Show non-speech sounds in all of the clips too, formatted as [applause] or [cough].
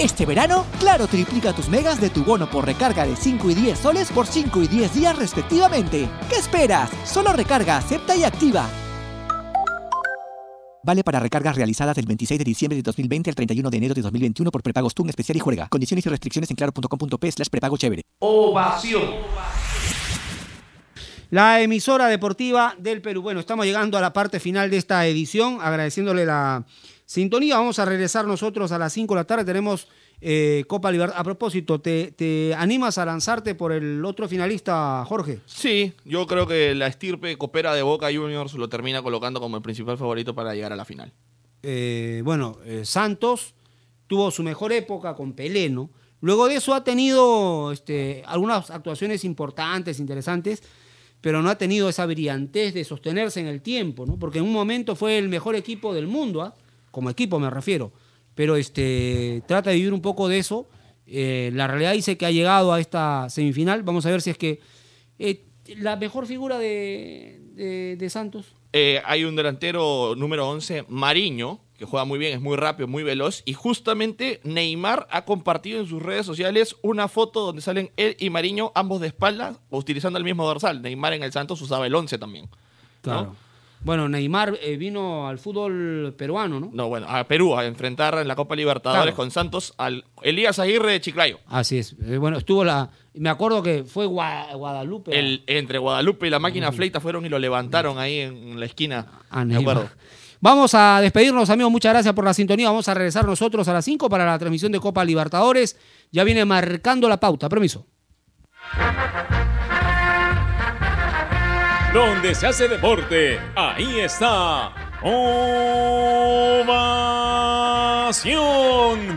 Este verano, Claro triplica tus megas de tu bono por recarga de 5 y 10 soles por 5 y 10 días respectivamente. ¿Qué esperas? Solo recarga, acepta y activa. Vale para recargas realizadas del 26 de diciembre de 2020 al 31 de enero de 2021 por prepagos TUN especial y juega. Condiciones y restricciones en claro.com.p slash prepago chévere. Ovación. La emisora deportiva del Perú. Bueno, estamos llegando a la parte final de esta edición, agradeciéndole la sintonía. Vamos a regresar nosotros a las 5 de la tarde. Tenemos eh, Copa Libertad. A propósito, ¿te, animas a lanzarte por el otro finalista, Jorge? Sí, yo creo que la estirpe copera de Boca Juniors lo termina colocando como el principal favorito para llegar a la final. Eh, bueno, eh, Santos tuvo su mejor época con Peleno. Luego de eso ha tenido este, algunas actuaciones importantes, interesantes, pero no ha tenido esa brillantez de sostenerse en el tiempo, ¿no? Porque en un momento fue el mejor equipo del mundo, ¿ah? Como equipo me refiero, pero este, trata de vivir un poco de eso. Eh, la realidad dice que ha llegado a esta semifinal. Vamos a ver si es que eh, la mejor figura de, de, Santos. Eh, hay un delantero número 11, Mariño, que juega muy bien, es muy rápido, muy veloz. Y justamente Neymar ha compartido en sus redes sociales una foto donde salen él y Mariño ambos de espaldas, utilizando el mismo dorsal. Neymar en el Santos usaba el 11 también. Claro. Bueno, Neymar eh, vino al fútbol peruano, ¿no? No, bueno, a Perú a enfrentar en la Copa Libertadores con Santos al Elías Aguirre de Chiclayo. Así es. Eh, bueno, estuvo la. Me acuerdo que fue Guadalupe. El, entre Guadalupe y la máquina fleita fueron y lo levantaron ahí en la esquina. Ah, me acuerdo. Vamos a despedirnos, amigos. Muchas gracias por la sintonía. Vamos a regresar nosotros a las 5 para la transmisión de Copa Libertadores. Ya viene marcando la pauta. Permiso donde se hace deporte, ahí está. Ovación.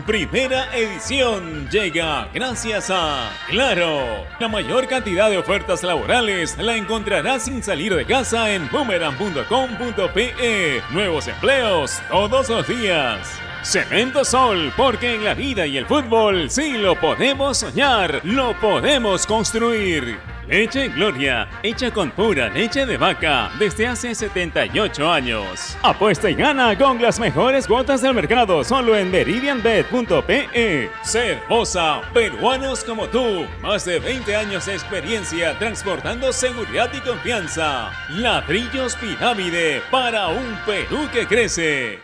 Primera edición llega gracias a Claro. La mayor cantidad de ofertas laborales la encontrarás sin salir de casa en boomerang.com.pe. Nuevos empleos todos los días. Cemento Sol, porque en la vida y el fútbol sí lo podemos soñar, lo podemos construir. Leche Gloria, hecha con pura leche de vaca desde hace 78 años. Apuesta y gana con las mejores cuotas del mercado solo en meridianbet.pe. Cervosa, peruanos como tú, más de 20 años de experiencia transportando seguridad y confianza. Ladrillos Pirámide para un Perú que crece.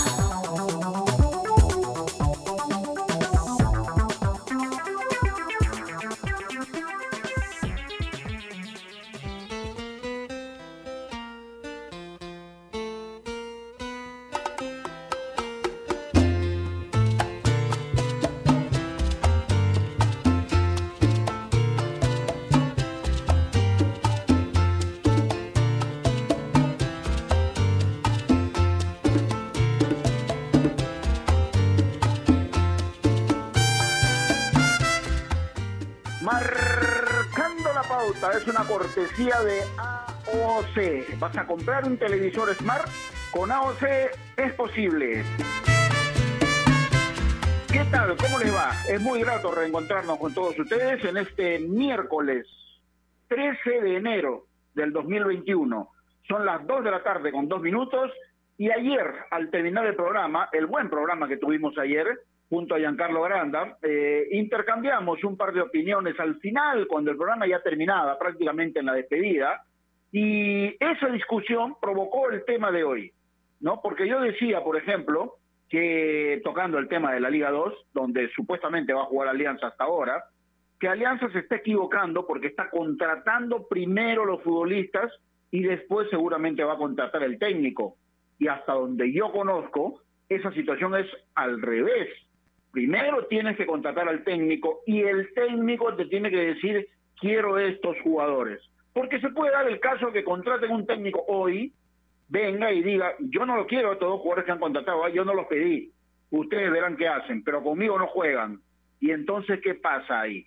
de AOC. ¿Vas a comprar un televisor Smart? Con AOC es posible. ¿Qué tal? ¿Cómo les va? Es muy grato reencontrarnos con todos ustedes en este miércoles 13 de enero del 2021. Son las 2 de la tarde con dos minutos y ayer, al terminar el programa, el buen programa que tuvimos ayer, junto a Giancarlo Granda, eh, intercambiamos un par de opiniones al final, cuando el programa ya terminaba, prácticamente en la despedida, y esa discusión provocó el tema de hoy, ¿no? Porque yo decía, por ejemplo, que tocando el tema de la Liga 2, donde supuestamente va a jugar Alianza hasta ahora, que Alianza se está equivocando porque está contratando primero los futbolistas y después seguramente va a contratar el técnico. Y hasta donde yo conozco, esa situación es al revés primero tienes que contratar al técnico y el técnico te tiene que decir quiero estos jugadores. Porque se puede dar el caso que contraten un técnico hoy, venga y diga, yo no lo quiero a todos los jugadores que han contratado, yo no los pedí, ustedes verán qué hacen, pero conmigo no juegan. Y entonces, ¿qué pasa ahí?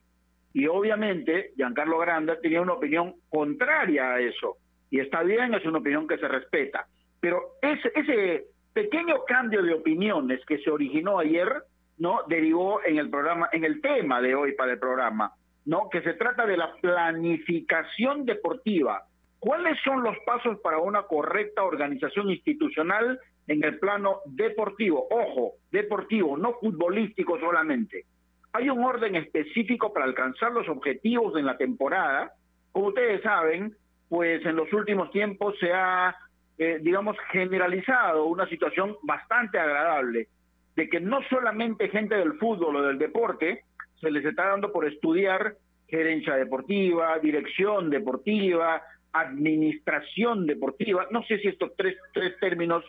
Y obviamente, Giancarlo Granda tenía una opinión contraria a eso. Y está bien, es una opinión que se respeta. Pero ese, ese pequeño cambio de opiniones que se originó ayer, ¿no? Derivó en el programa, en el tema de hoy para el programa, ¿no? Que se trata de la planificación deportiva. ¿Cuáles son los pasos para una correcta organización institucional en el plano deportivo? Ojo, deportivo, no futbolístico solamente. Hay un orden específico para alcanzar los objetivos en la temporada. Como ustedes saben, pues en los últimos tiempos se ha eh, digamos, generalizado una situación bastante agradable, de que no solamente gente del fútbol o del deporte se les está dando por estudiar gerencia deportiva, dirección deportiva, administración deportiva. No sé si estos tres, tres términos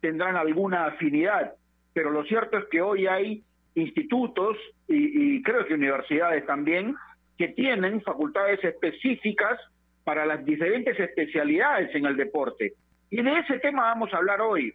tendrán alguna afinidad, pero lo cierto es que hoy hay institutos y, y creo que universidades también que tienen facultades específicas para las diferentes especialidades en el deporte. Y de ese tema vamos a hablar hoy,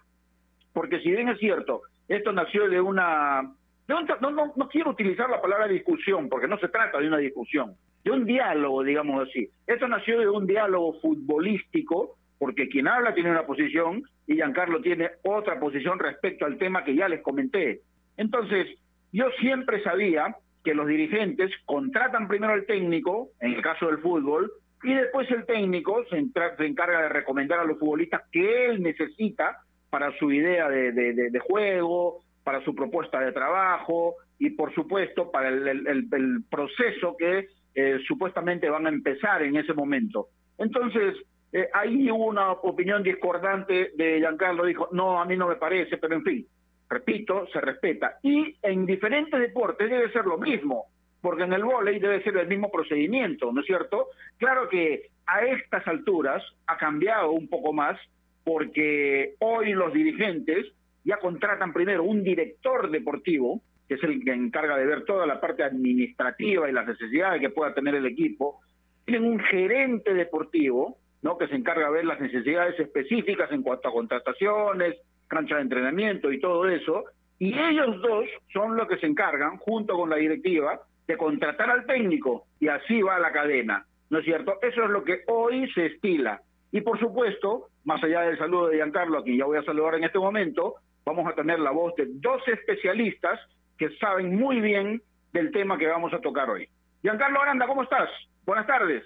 porque si bien es cierto, esto nació de una... no, no, no quiero utilizar la palabra discusión, porque no se trata de una discusión, de un diálogo, digamos así. Esto nació de un diálogo futbolístico, porque quien habla tiene una posición y Giancarlo tiene otra posición respecto al tema que ya les comenté. Entonces, yo siempre sabía que los dirigentes contratan primero al técnico, en el caso del fútbol, y después el técnico se, encarga de recomendar a los futbolistas que él necesita para su idea de, juego, para su propuesta de trabajo y por supuesto para el, proceso que eh, supuestamente van a empezar en ese momento. Entonces, eh, hubo una opinión discordante de Giancarlo, dijo, no, a mí no me parece, pero en fin, repito, se respeta. Y en diferentes deportes debe ser lo mismo porque en el vóley debe ser el mismo procedimiento, ¿no es cierto? Claro que a estas alturas ha cambiado un poco más, porque hoy los dirigentes ya contratan primero un director deportivo, que es el que encarga de ver toda la parte administrativa y las necesidades que pueda tener el equipo, tienen un gerente deportivo, ¿no? que se encarga de ver las necesidades específicas en cuanto a contrataciones, cancha de entrenamiento y todo eso, y ellos dos son los que se encargan, junto con la directiva, de contratar al técnico y así va la cadena, ¿no es cierto? Eso es lo que hoy se estila. Y por supuesto, más allá del saludo de Giancarlo, a quien ya voy a saludar en este momento, vamos a tener la voz de dos especialistas que saben muy bien del tema que vamos a tocar hoy. Giancarlo Aranda, ¿cómo estás? Buenas tardes.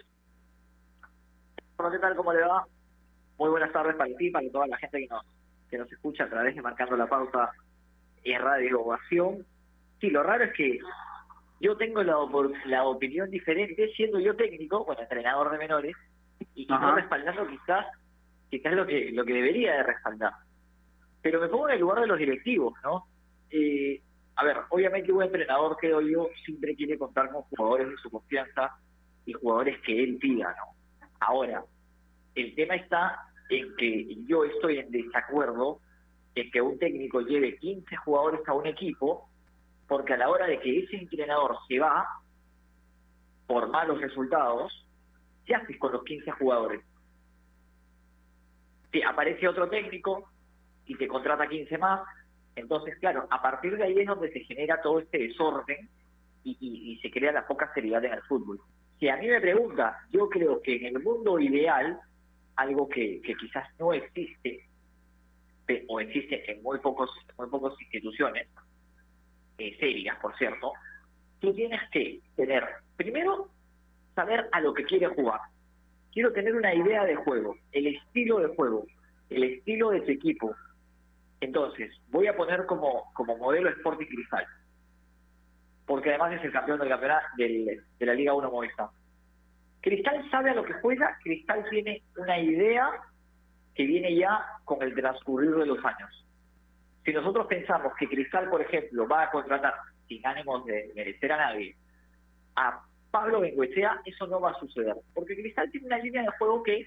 Hola, ¿qué tal? ¿Cómo le va? Muy buenas tardes para ti, para toda la gente que nos, que nos escucha a través de Marcando la Pausa en Radio Ovación. Sí, lo raro es que yo tengo la, la opinión diferente siendo yo técnico, bueno, entrenador de menores, y, no respaldando quizás, quizás lo que, lo que debería de respaldar. Pero me pongo en el lugar de los directivos, ¿no? Eh, a ver, obviamente un entrenador, creo yo, siempre quiere contar con jugadores de su confianza y jugadores que él pida, ¿no? Ahora, el tema está en que yo estoy en desacuerdo en que un técnico lleve 15 jugadores a un equipo porque a la hora de que ese entrenador se va por malos resultados, ¿qué haces con los 15 jugadores? Si aparece otro técnico y te contrata 15 más, entonces, claro, a partir de ahí es donde se genera todo este desorden y, se crea la poca seriedad en el fútbol. Si a mí me pregunta, yo creo que en el mundo ideal, algo que, quizás no existe, o existe en muy pocos, muy pocas instituciones, eh, serias, por cierto, tú tienes que tener, primero, saber a lo que quieres jugar. Quiero tener una idea de juego, el estilo de juego, el estilo de tu equipo. Entonces, voy a poner como, como modelo Sporting Cristal, porque además es el campeón del campeonato de la Liga 1 Movistar. Cristal sabe a lo que juega, Cristal tiene una idea que viene ya con el transcurrir de los años. Si nosotros pensamos que Cristal, por ejemplo, va a contratar, sin ánimos de merecer a nadie, a Pablo Bengoechea, eso no va a suceder. Porque Cristal tiene una línea de juego que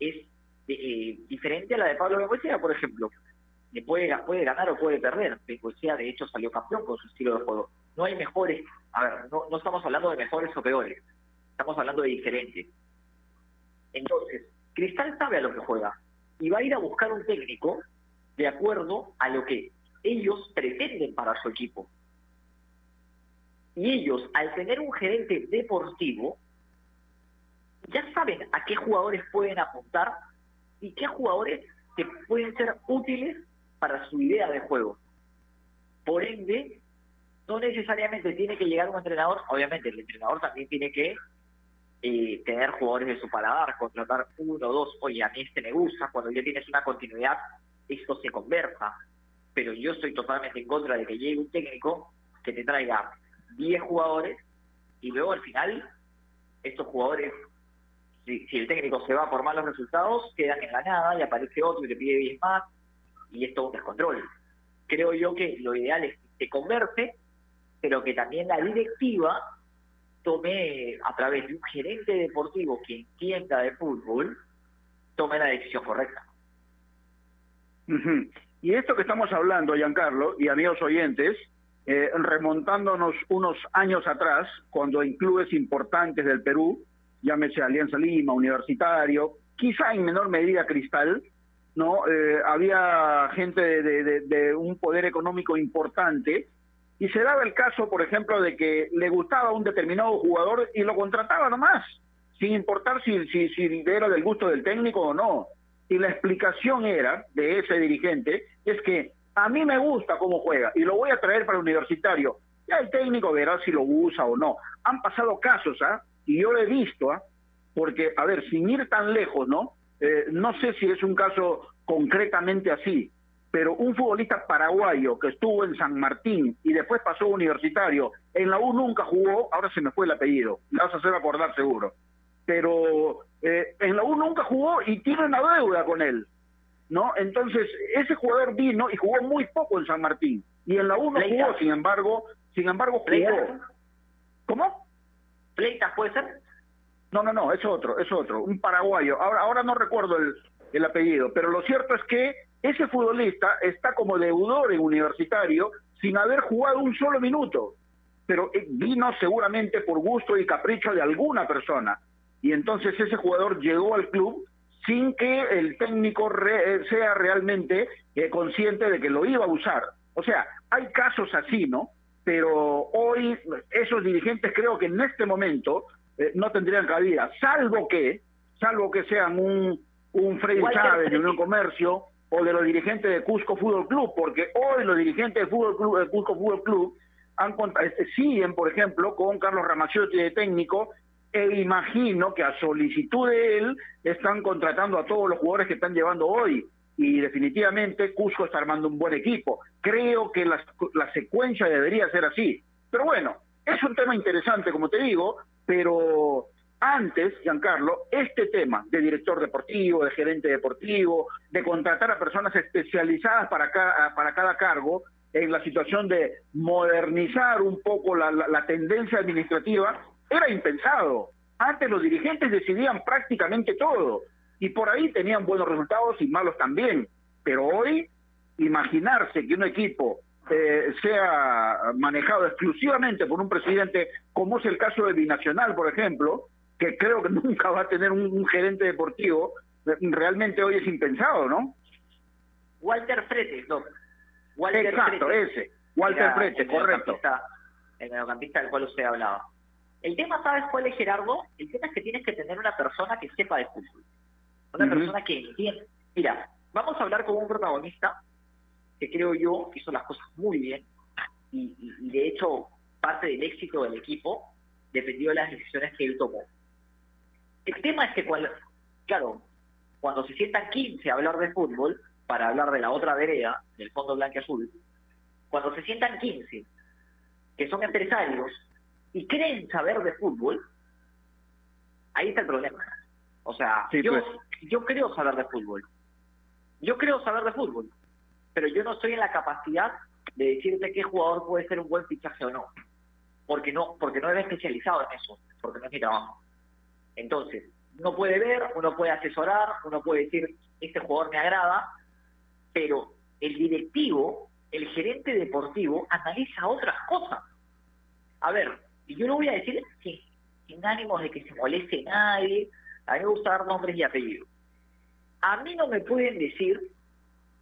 es eh, diferente a la de Pablo Bengoechea, por ejemplo. Puede, ganar o puede perder. Bengoechea, de hecho, salió campeón con su estilo de juego. No hay mejores, a ver, no estamos hablando de mejores o peores. Estamos hablando de diferentes. Entonces, Cristal sabe a lo que juega y va a ir a buscar un técnico de acuerdo a lo que ellos pretenden para su equipo. Y ellos, al tener un gerente deportivo, ya saben a qué jugadores pueden apuntar y qué jugadores que pueden ser útiles para su idea de juego. Por ende, no necesariamente tiene que llegar un entrenador, obviamente el entrenador también tiene que eh, tener jugadores de su paladar, contratar uno o dos, oye, a mí este me gusta, cuando ya tienes una continuidad, esto se conversa, pero yo estoy totalmente en contra de que llegue un técnico que te traiga 10 jugadores y luego al final estos jugadores, si, el técnico se va por malos resultados, quedan en la nada y aparece otro y te pide 10 más y esto un descontrol. Creo yo que lo ideal es que se converse, pero que también la directiva tome a través de un gerente deportivo que entienda de fútbol, tome la decisión correcta. Y esto que estamos hablando, Giancarlo, y amigos oyentes, eh, remontándonos unos años atrás, cuando en clubes importantes del Perú, llámese Alianza Lima, Universitario, quizá en menor medida Cristal, no eh, había gente de, un poder económico importante y se daba el caso, por ejemplo, de que le gustaba un determinado jugador y lo contrataba nomás, sin importar si, si, si era del gusto del técnico o no. Y la explicación era de ese dirigente es que a mí me gusta cómo juega y lo voy a traer para el universitario. Ya el técnico verá si lo usa o no. Han pasado casos, ¿ah? Y yo lo he visto, ¿ah? Porque, a ver, sin ir tan lejos, ¿no? Eh, no sé si es un caso concretamente así, pero un futbolista paraguayo que estuvo en San Martín y después pasó a universitario, en la U nunca jugó, ahora se me fue el apellido, le vas a hacer acordar seguro. Pero eh, en la U nunca jugó y tiene una deuda con él. ¿No? Entonces, ese jugador vino y jugó muy poco en San Martín. Y en la 1 jugó, sin embargo, sin embargo jugó. ¿Cómo? ¿Pleitas puede ser? No, no, no, es otro, es otro, un paraguayo. Ahora, ahora no recuerdo el, el apellido, pero lo cierto es que ese futbolista está como deudor en universitario sin haber jugado un solo minuto, pero eh, vino seguramente por gusto y capricho de alguna persona. Y entonces ese jugador llegó al club sin que el técnico sea realmente eh, consciente de que lo iba a usar. O sea, hay casos así, ¿no? Pero hoy esos dirigentes creo que en este momento eh, no tendrían cabida, salvo que, salvo que sean un, un Freddy Chávez de Unión Comercio o de los dirigentes de Cusco Fútbol Club, porque hoy los dirigentes de, Fútbol Club, de Cusco Fútbol Club han, este, siguen, por ejemplo, con Carlos Ramaciotti de técnico e imagino que a solicitud de él están contratando a todos los jugadores que están llevando hoy y definitivamente Cusco está armando un buen equipo. Creo que la, secuencia debería ser así. Pero bueno, es un tema interesante, como te digo, pero antes, Giancarlo, este tema de director deportivo, de gerente deportivo, de contratar a personas especializadas para cada, para cada cargo, en la situación de modernizar un poco la tendencia administrativa, era impensado. Antes los dirigentes decidían prácticamente todo y por ahí tenían buenos resultados y malos también. Pero hoy, imaginarse que un equipo eh, sea manejado exclusivamente por un presidente, como es el caso de Binacional, por ejemplo, que creo que [laughs] nunca va a tener un, gerente deportivo, realmente hoy es impensado, ¿no? Walter Fretes, no. Walter Exacto, ese. Walter Fretes, correcto. El mediocampista del cual usted hablaba. El tema, ¿sabes cuál es, Gerardo? El tema es que tienes que tener una persona que sepa de fútbol. Una persona que entienda. Mira, vamos a hablar con un protagonista que creo yo hizo las cosas muy bien y, de hecho parte del éxito del equipo dependió de las decisiones que él tomó. El tema es que, cuando, claro, cuando se sientan 15 a hablar de fútbol, para hablar de la otra vereda, del fondo blanco azul, cuando se sientan 15, que son empresarios, y creen saber de fútbol, ahí está el problema. O sea, yo, pues. yo creo saber de fútbol. Yo creo saber de fútbol, pero yo no estoy en la capacidad de decirte qué jugador puede ser un buen fichaje o no. Porque no, porque no he especializado en eso, porque no es mi trabajo. Entonces, uno puede ver, uno puede asesorar, uno puede decir, este jugador me agrada, pero el directivo, el gerente deportivo, analiza otras cosas. A ver, y yo lo voy a decir sin, ánimos de que se moleste nadie. a mí me gusta dar nombres y apellidos. A mí no me pueden decir,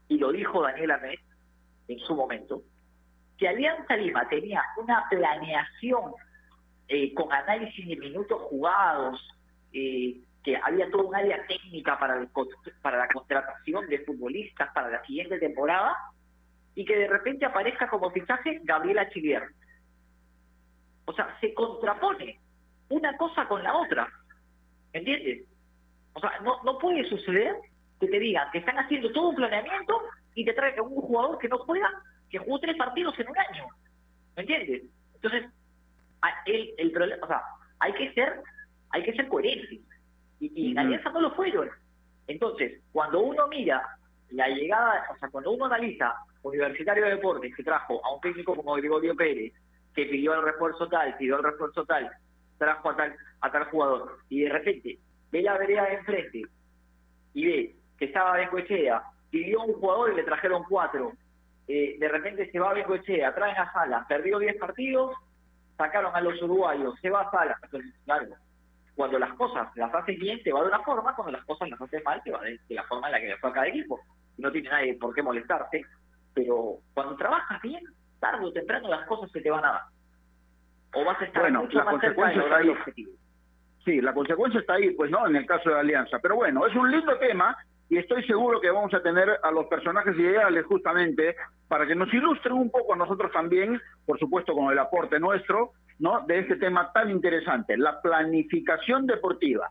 y lo dijo Daniel Ahmed en su momento, que Alianza Lima tenía una planeación eh, con análisis de minutos jugados, eh, que había todo un área técnica para, para la contratación de futbolistas para la siguiente temporada, y que de repente aparezca como fichaje Gabriela Chilier. O sea, se contrapone una cosa con la otra. ¿Entiendes? O sea, no, no puede suceder que te digan que están haciendo todo un planeamiento y te traigan un jugador que no juega, que jugó tres partidos en un año. ¿Me entiendes? Entonces, el, el problema, o sea, hay que ser, hay que ser coherentes. Y, y en Alianza no lo fueron. Entonces, cuando uno mira la llegada, o sea, cuando uno analiza Universitario de Deportes que trajo a un técnico como Gregorio Pérez, que pidió el refuerzo tal, pidió el refuerzo tal, trajo a tal, a tal jugador, y de repente ve la vereda de enfrente y ve que estaba Bengoechea, pidió un jugador y le trajeron cuatro, eh, de repente se va a Bengoechea, traen a Sala, perdió diez partidos, sacaron a los uruguayos, se va a Sala, claro, cuando las cosas las haces bien te va de una forma, cuando las cosas las haces mal te va de, la forma en la que le fue a cada equipo. No tiene nadie por qué molestarte, pero cuando trabajas bien, tarde o temprano las cosas se te van a dar. O vas a estar bueno, mucho la más cerca de consecuencia lograr está el objetivo. Sí, la consecuencia está ahí, pues no, en el caso de Alianza. Pero bueno, es un lindo tema y estoy seguro que vamos a tener a los personajes ideales justamente para que nos ilustren un poco a nosotros también, por supuesto con el aporte nuestro, ¿no? De este tema tan interesante, la planificación deportiva.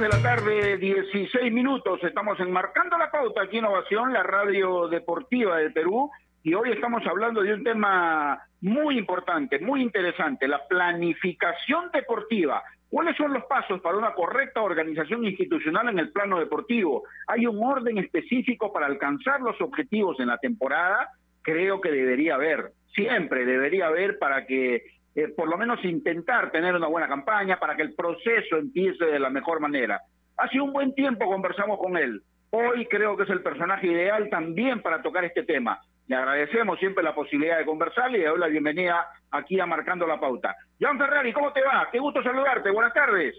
De la tarde, 16 minutos. Estamos enmarcando la pauta aquí en Innovación, la radio deportiva del Perú. Y hoy estamos hablando de un tema muy importante, muy interesante, la planificación deportiva. ¿Cuáles son los pasos para una correcta organización institucional en el plano deportivo? ¿Hay un orden específico para alcanzar los objetivos en la temporada? Creo que debería haber, siempre debería haber para que eh, por lo menos intentar tener una buena campaña para que el proceso empiece de la mejor manera. Hace un buen tiempo conversamos con él. Hoy creo que es el personaje ideal también para tocar este tema. Le agradecemos siempre la posibilidad de conversar y le doy la bienvenida aquí a Marcando la Pauta. Jan Ferrari, ¿cómo te va? Qué gusto saludarte. Buenas tardes.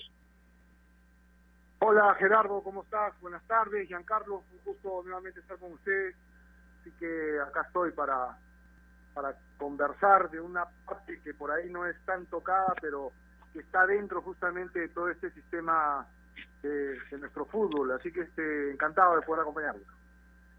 Hola Gerardo, ¿cómo estás? Buenas tardes. Giancarlo, un gusto nuevamente estar con ustedes. Así que acá estoy para, para conversar de una parte que por ahí no es tan tocada, pero que está dentro justamente de todo este sistema de, nuestro fútbol. Así que este, encantado de poder acompañarlos.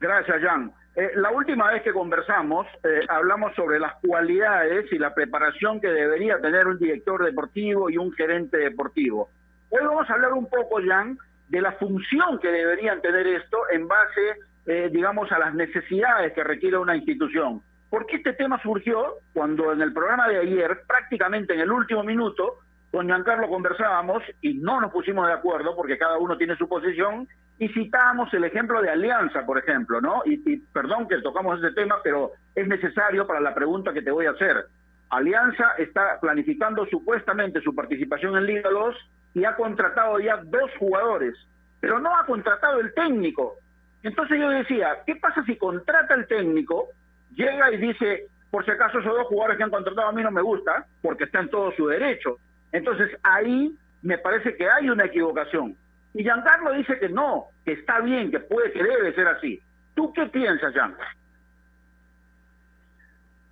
Gracias, Jan. Eh, la última vez que conversamos, eh, hablamos sobre las cualidades y la preparación que debería tener un director deportivo y un gerente deportivo. Hoy vamos a hablar un poco, Jan, de la función que deberían tener esto en base, eh, digamos, a las necesidades que requiere una institución. Porque este tema surgió cuando en el programa de ayer, prácticamente en el último minuto, con Giancarlo conversábamos y no nos pusimos de acuerdo porque cada uno tiene su posición y citábamos el ejemplo de Alianza, por ejemplo, ¿no? Y, y, perdón que tocamos ese tema, pero es necesario para la pregunta que te voy a hacer. Alianza está planificando supuestamente su participación en Liga 2 y ha contratado ya dos jugadores, pero no ha contratado el técnico. Entonces yo decía, ¿qué pasa si contrata el técnico, llega y dice, por si acaso esos dos jugadores que han contratado a mí no me gusta, porque está en todo su derecho? Entonces ahí me parece que hay una equivocación. Y Giancarlo dice que no, que está bien, que puede, que debe ser así. ¿Tú qué piensas, Gian?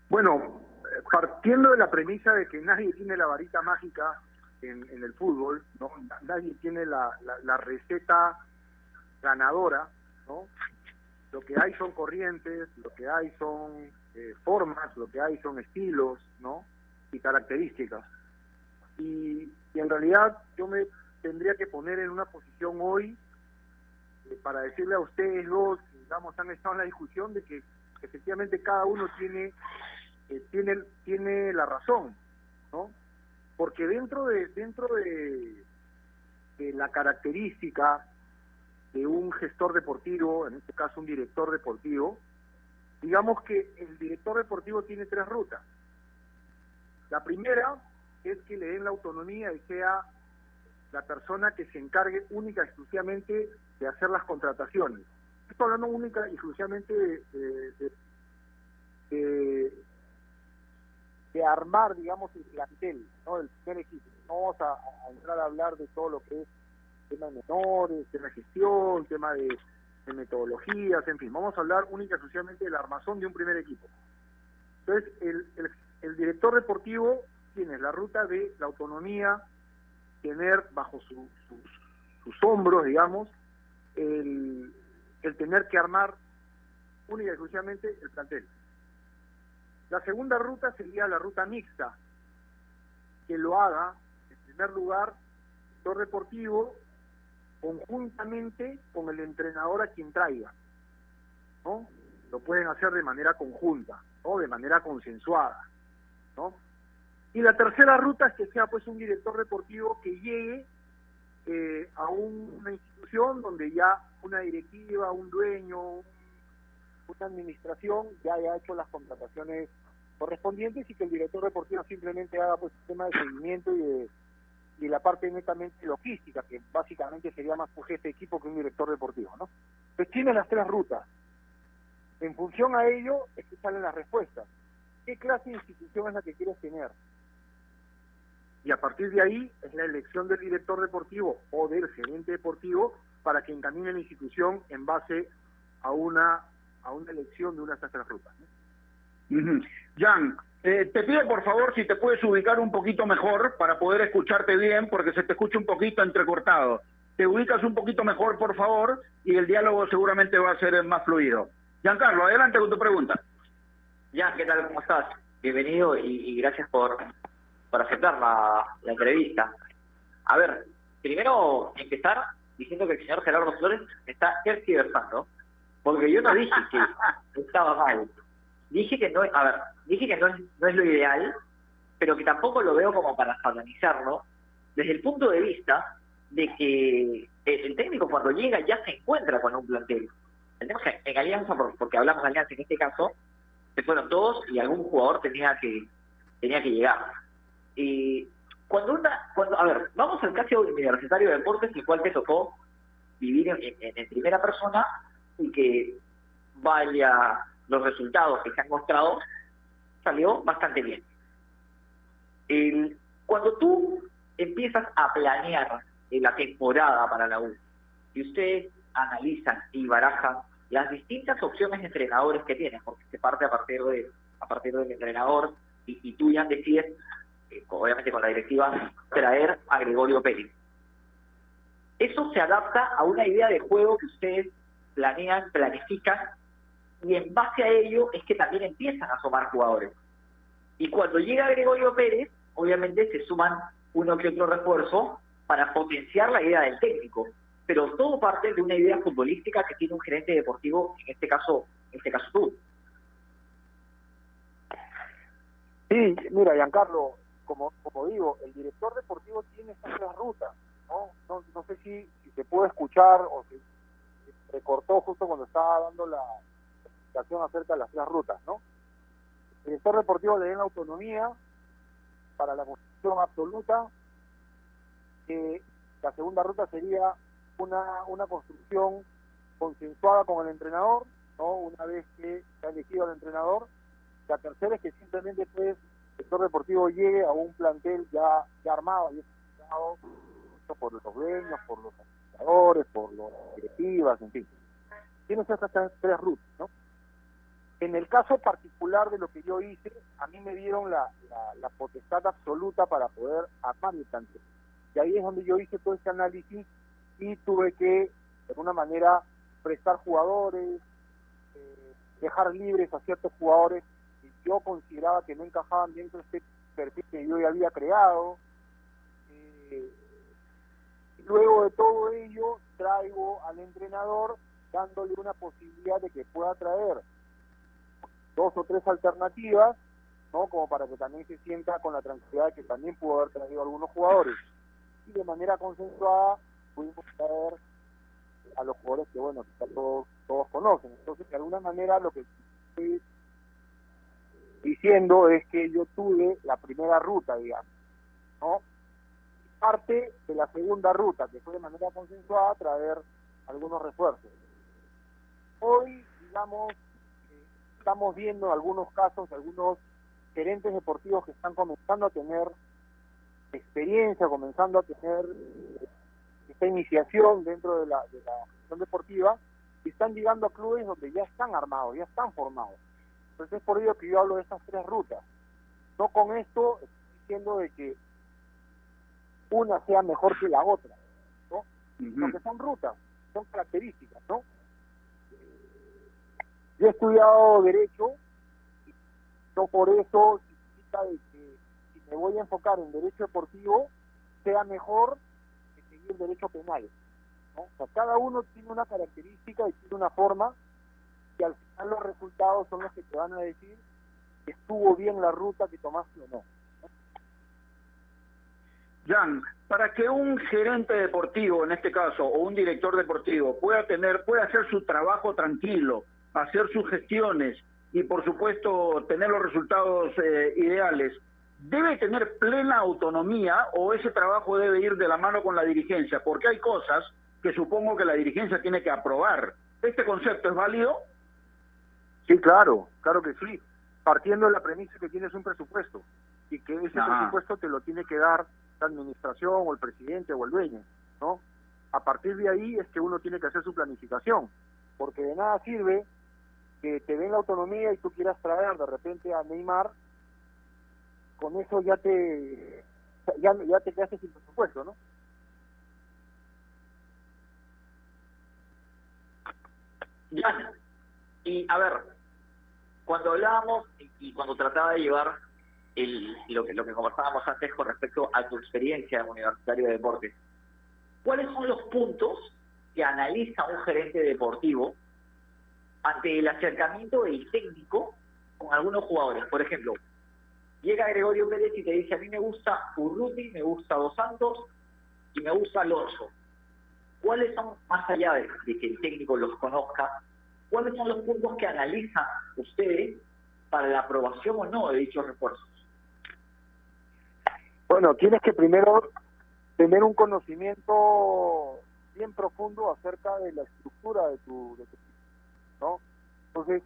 Bueno, partiendo de la premisa de que nadie tiene la varita mágica en, en el fútbol, ¿no? Nadie tiene la, la, la, receta ganadora, ¿no? Lo que hay son corrientes, lo que hay son eh, formas, lo que hay son estilos, ¿no? Y características. Y, en realidad yo me tendría que poner en una posición hoy eh, para decirle a ustedes dos, digamos, han estado en la discusión de que efectivamente cada uno tiene eh, tiene tiene la razón, ¿no? Porque dentro de dentro de, de la característica de un gestor deportivo, en este caso un director deportivo, digamos que el director deportivo tiene tres rutas. La primera es que le den la autonomía y sea la persona que se encargue única y exclusivamente de hacer las contrataciones. Estoy hablando única y exclusivamente de, de, armar, digamos, el plantel, ¿no? El primer equipo. No vamos a, entrar a hablar de todo lo que es tema de menores, tema de gestión, tema de, metodologías, en fin. Vamos a hablar única y exclusivamente del armazón de un primer equipo. Entonces, el, el, el director deportivo tiene la ruta de la autonomía, tener bajo su, sus, sus, hombros, digamos, el, el, tener que armar única y exclusivamente el plantel. La segunda ruta sería la ruta mixta, que lo haga, en primer lugar, el sector deportivo, conjuntamente con el entrenador a quien traiga. ¿no? Lo pueden hacer de manera conjunta, ¿no? de manera consensuada. ¿no? Y la tercera ruta es que sea pues un director deportivo que llegue eh, a un, una institución donde ya una directiva, un dueño, un, una administración ya haya hecho las contrataciones correspondientes y que el director deportivo simplemente haga pues un tema de seguimiento y de y la parte netamente logística, que básicamente sería más un jefe de equipo que un director deportivo, ¿no? Entonces tiene las tres rutas. En función a ello es que salen las respuestas. ¿Qué clase de institución es la que quieres tener? y a partir de ahí es la elección del director deportivo o del gerente deportivo para que encamine la institución en base a una a una elección de una de estas rutas. ¿no? Jan, eh, te pido por favor si te puedes ubicar un poquito mejor para poder escucharte bien, porque se te escucha un poquito entrecortado. Te ubicas un poquito mejor, por favor, y el diálogo seguramente va a ser más fluido. Giancarlo, adelante con tu pregunta. Jan, ¿qué tal? ¿Cómo estás? Bienvenido y, y gracias por, por aceptar la, la, entrevista. A ver, primero empezar diciendo que el señor Gerardo Flores está tergiversando, porque yo no dije que [laughs] estaba mal. Dije que no, a ver, dije que no es, no es lo ideal, pero que tampoco lo veo como para satanizarlo, desde el punto de vista de que el técnico cuando llega ya se encuentra con un plantel. Tenemos que en Alianza, porque hablamos de Alianza en este caso, se fueron todos y algún jugador tenía que tenía que llegar. Y cuando una, cuando, a ver, vamos al caso universitario de deportes, el cual te tocó vivir en, en, en, primera persona y que vaya los resultados que se han mostrado, salió bastante bien. Cuando tú empiezas a planear la temporada para la U y ustedes analizan y barajan las distintas opciones de entrenadores que tienen, porque se parte a partir de a partir del entrenador y, y tú ya decides obviamente con la directiva, traer a Gregorio Pérez. Eso se adapta a una idea de juego que ustedes planean, planifican y en base a ello es que también empiezan a sumar jugadores. Y cuando llega Gregorio Pérez, obviamente se suman uno que otro refuerzo para potenciar la idea del técnico. Pero todo parte de una idea futbolística que tiene un gerente deportivo, en este caso, en este caso tú. Sí, mira, Giancarlo, como, como digo, el director deportivo tiene estas tres rutas, ¿no? No, no sé si, si se puede escuchar o si recortó justo cuando estaba dando la acerca de las tres rutas, ¿no? El director deportivo le da la autonomía para la construcción absoluta, que la segunda ruta sería una, una construcción consensuada con el entrenador, ¿no? Una vez que se elegido al entrenador, la tercera es que simplemente pues, el sector deportivo llegue a un plantel ya, armado, ya estructurado, por los dueños, por los administradores, por las directivas, en fin. Tienes estas tres rutas, ¿no? En el caso particular de lo que yo hice, a mí me dieron la, potestad absoluta para poder armar plantel. Y ahí es donde yo hice todo este análisis y tuve que, de alguna manera, prestar jugadores, eh, dejar libres a ciertos jugadores yo consideraba que no encajaban dentro de este perfil que yo ya había creado. Eh, luego de todo ello, traigo al entrenador dándole una posibilidad de que pueda traer dos o tres alternativas, ¿no? Como para que también se sienta con la tranquilidad que también pudo haber traído algunos jugadores. Y de manera consensuada pudimos traer a los jugadores que, bueno, todos, todos conocen. Entonces, de alguna manera, lo que diciendo es que yo tuve la primera ruta, digamos, ¿no? Parte de la segunda ruta, que fue de manera consensuada, traer algunos refuerzos. Hoy, digamos, estamos viendo algunos casos, algunos gerentes deportivos que están comenzando a tener experiencia, comenzando a tener eh, esta iniciación dentro de la, de la gestión deportiva, y están llegando a clubes donde ya están armados, ya están formados entonces es por ello que yo hablo de estas tres rutas. No con esto diciendo de que una sea mejor que la otra, ¿no? Sino que son rutas, son características, ¿no? Yo he estudiado Derecho, no por eso significa que si me voy a enfocar en Derecho Deportivo, sea mejor que seguir Derecho Penal. O sea, cada uno tiene una característica y tiene una forma y al final los resultados son los que te van a decir que estuvo bien la ruta que tomaste o no. Jan, para que un gerente deportivo, en este caso, o un director deportivo, pueda tener, pueda hacer su trabajo tranquilo, hacer sus gestiones y, por supuesto, tener los resultados eh, ideales, debe tener plena autonomía o ese trabajo debe ir de la mano con la dirigencia, porque hay cosas que supongo que la dirigencia tiene que aprobar. ¿Este concepto es válido? Sí, claro, claro que sí. Partiendo de la premisa que tienes un presupuesto y que ese presupuesto te lo tiene que dar la administración o el presidente o el dueño, ¿no? A partir de ahí es que uno tiene que hacer su planificación, porque de nada sirve que te den la autonomía y tú quieras traer de repente a Neymar, con eso ya te ya, ya te quedaste sin presupuesto, ¿no? Ya. Y a ver, cuando hablábamos y cuando trataba de llevar el, lo, que, lo que conversábamos antes con respecto a tu experiencia en Universitario de Deportes, ¿cuáles son los puntos que analiza un gerente deportivo ante el acercamiento del técnico con algunos jugadores? Por ejemplo, llega Gregorio Pérez y te dice, a mí me gusta Urruti, me gusta Dos Santos y me gusta Alonso. ¿Cuáles son, más allá de que el técnico los conozca, ¿Cuáles son los puntos que analizan ustedes para la aprobación o no de dichos refuerzos? Bueno, tienes que primero tener un conocimiento bien profundo acerca de la estructura de tu, ¿no? Entonces,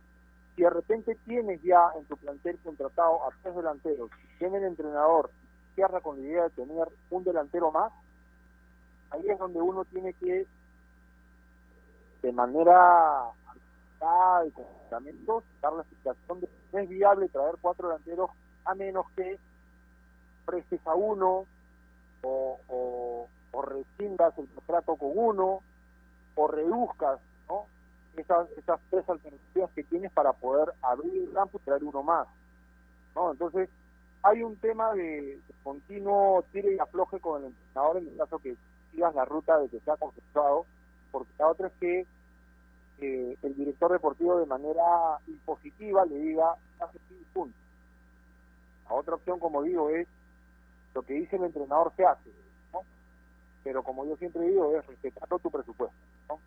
si de repente tienes ya en tu plantel contratado a tres delanteros, tiene el entrenador, cierra con la idea de tener un delantero más, ahí es donde uno tiene que, de manera y con dar la situación de que no es viable traer cuatro delanteros a menos que prestes a uno o, rescindas el contrato con uno o reduzcas. Esas, esas tres alternativas que tienes para poder abrir el campo y traer uno más. ¿no? Entonces, hay un tema de, continuo tire y afloje con el entrenador en el caso que sigas la ruta de que sea consensuado, porque la otra es que eh, el director deportivo de manera impositiva le diga, hace así, punto. La otra opción, como digo, es lo que dice el entrenador se hace, ¿no? Pero como yo siempre digo, es respetando tu presupuesto, ¿no?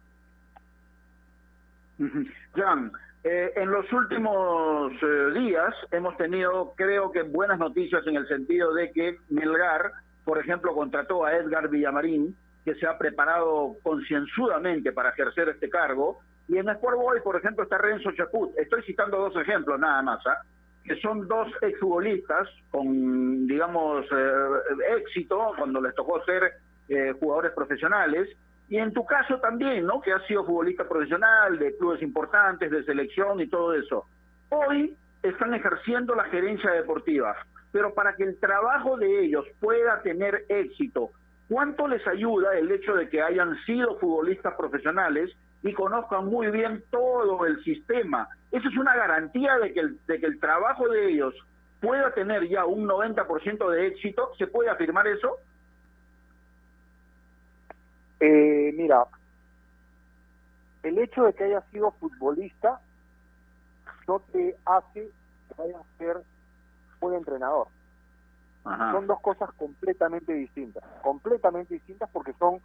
Jan, eh, en los últimos eh, días hemos tenido, creo que, buenas noticias en el sentido de que Melgar, por ejemplo, contrató a Edgar Villamarín, que se ha preparado concienzudamente para ejercer este cargo, y en Sport Boy, por ejemplo, está Renzo Chaput. Estoy citando dos ejemplos nada más, ¿ah? que son dos exfutbolistas con, digamos, eh, éxito cuando les tocó ser eh, jugadores profesionales. Y en tu caso también, ¿no? Que has sido futbolista profesional de clubes importantes, de selección y todo eso. Hoy están ejerciendo la gerencia deportiva, pero para que el trabajo de ellos pueda tener éxito, ¿cuánto les ayuda el hecho de que hayan sido futbolistas profesionales y conozcan muy bien todo el sistema? Eso es una garantía de que el, trabajo de ellos pueda tener ya un 90% de éxito. ¿Se puede afirmar eso? Eh, mira, el hecho de que haya sido futbolista no te hace que vaya a ser buen entrenador. Ajá. Son dos cosas completamente distintas, completamente distintas porque son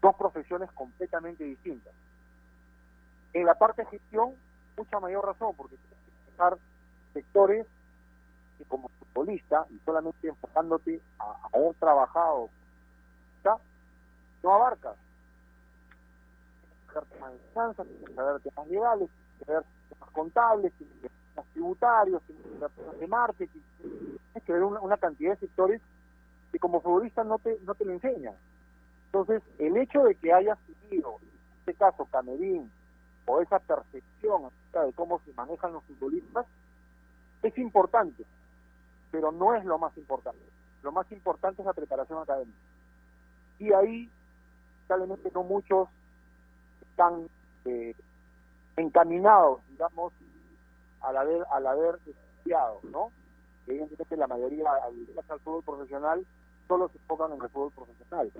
dos profesiones completamente distintas. En la parte de gestión, mucha mayor razón, porque tienes que manejar sectores que como futbolista, y solamente enfocándote a, a haber trabajado. No que saber temas de finanzas, saber temas legales, saber temas contables, temas tributarios, temas de marketing, tienes que ver una, cantidad de sectores que como futbolista no te, no te lo enseñan. Entonces, el hecho de que hayas tenido, en este caso, Camerín, o esa percepción acerca de cómo se manejan los futbolistas, es importante, pero no es lo más importante. Lo más importante es la preparación académica. Y ahí, lamentablemente, no muchos están eh, encaminados, digamos, al haber, al haber estudiado, ¿no? Evidentemente la mayoría al al fútbol profesional solo se enfocan en el fútbol profesional.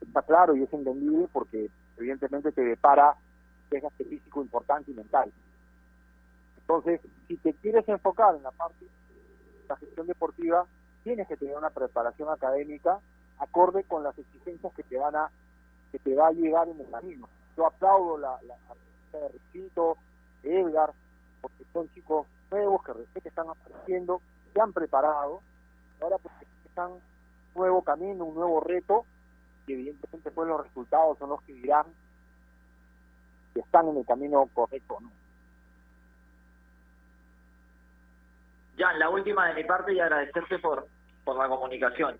Está claro y es entendible porque evidentemente te depara desgaste físico importante y mental. Entonces, si te quieres enfocar en la parte de la gestión deportiva, tienes que tener una preparación académica acorde con las exigencias que te van a que te va a llegar en el camino. Yo aplaudo la, la, de Ricito, de Edgar, porque son chicos nuevos que recién están apareciendo, se han preparado, ahora pues están un nuevo camino, un nuevo reto, y evidentemente pues los resultados son los que dirán si están en el camino correcto o no. Ya, la última de mi parte y agradecerte por, por la comunicación.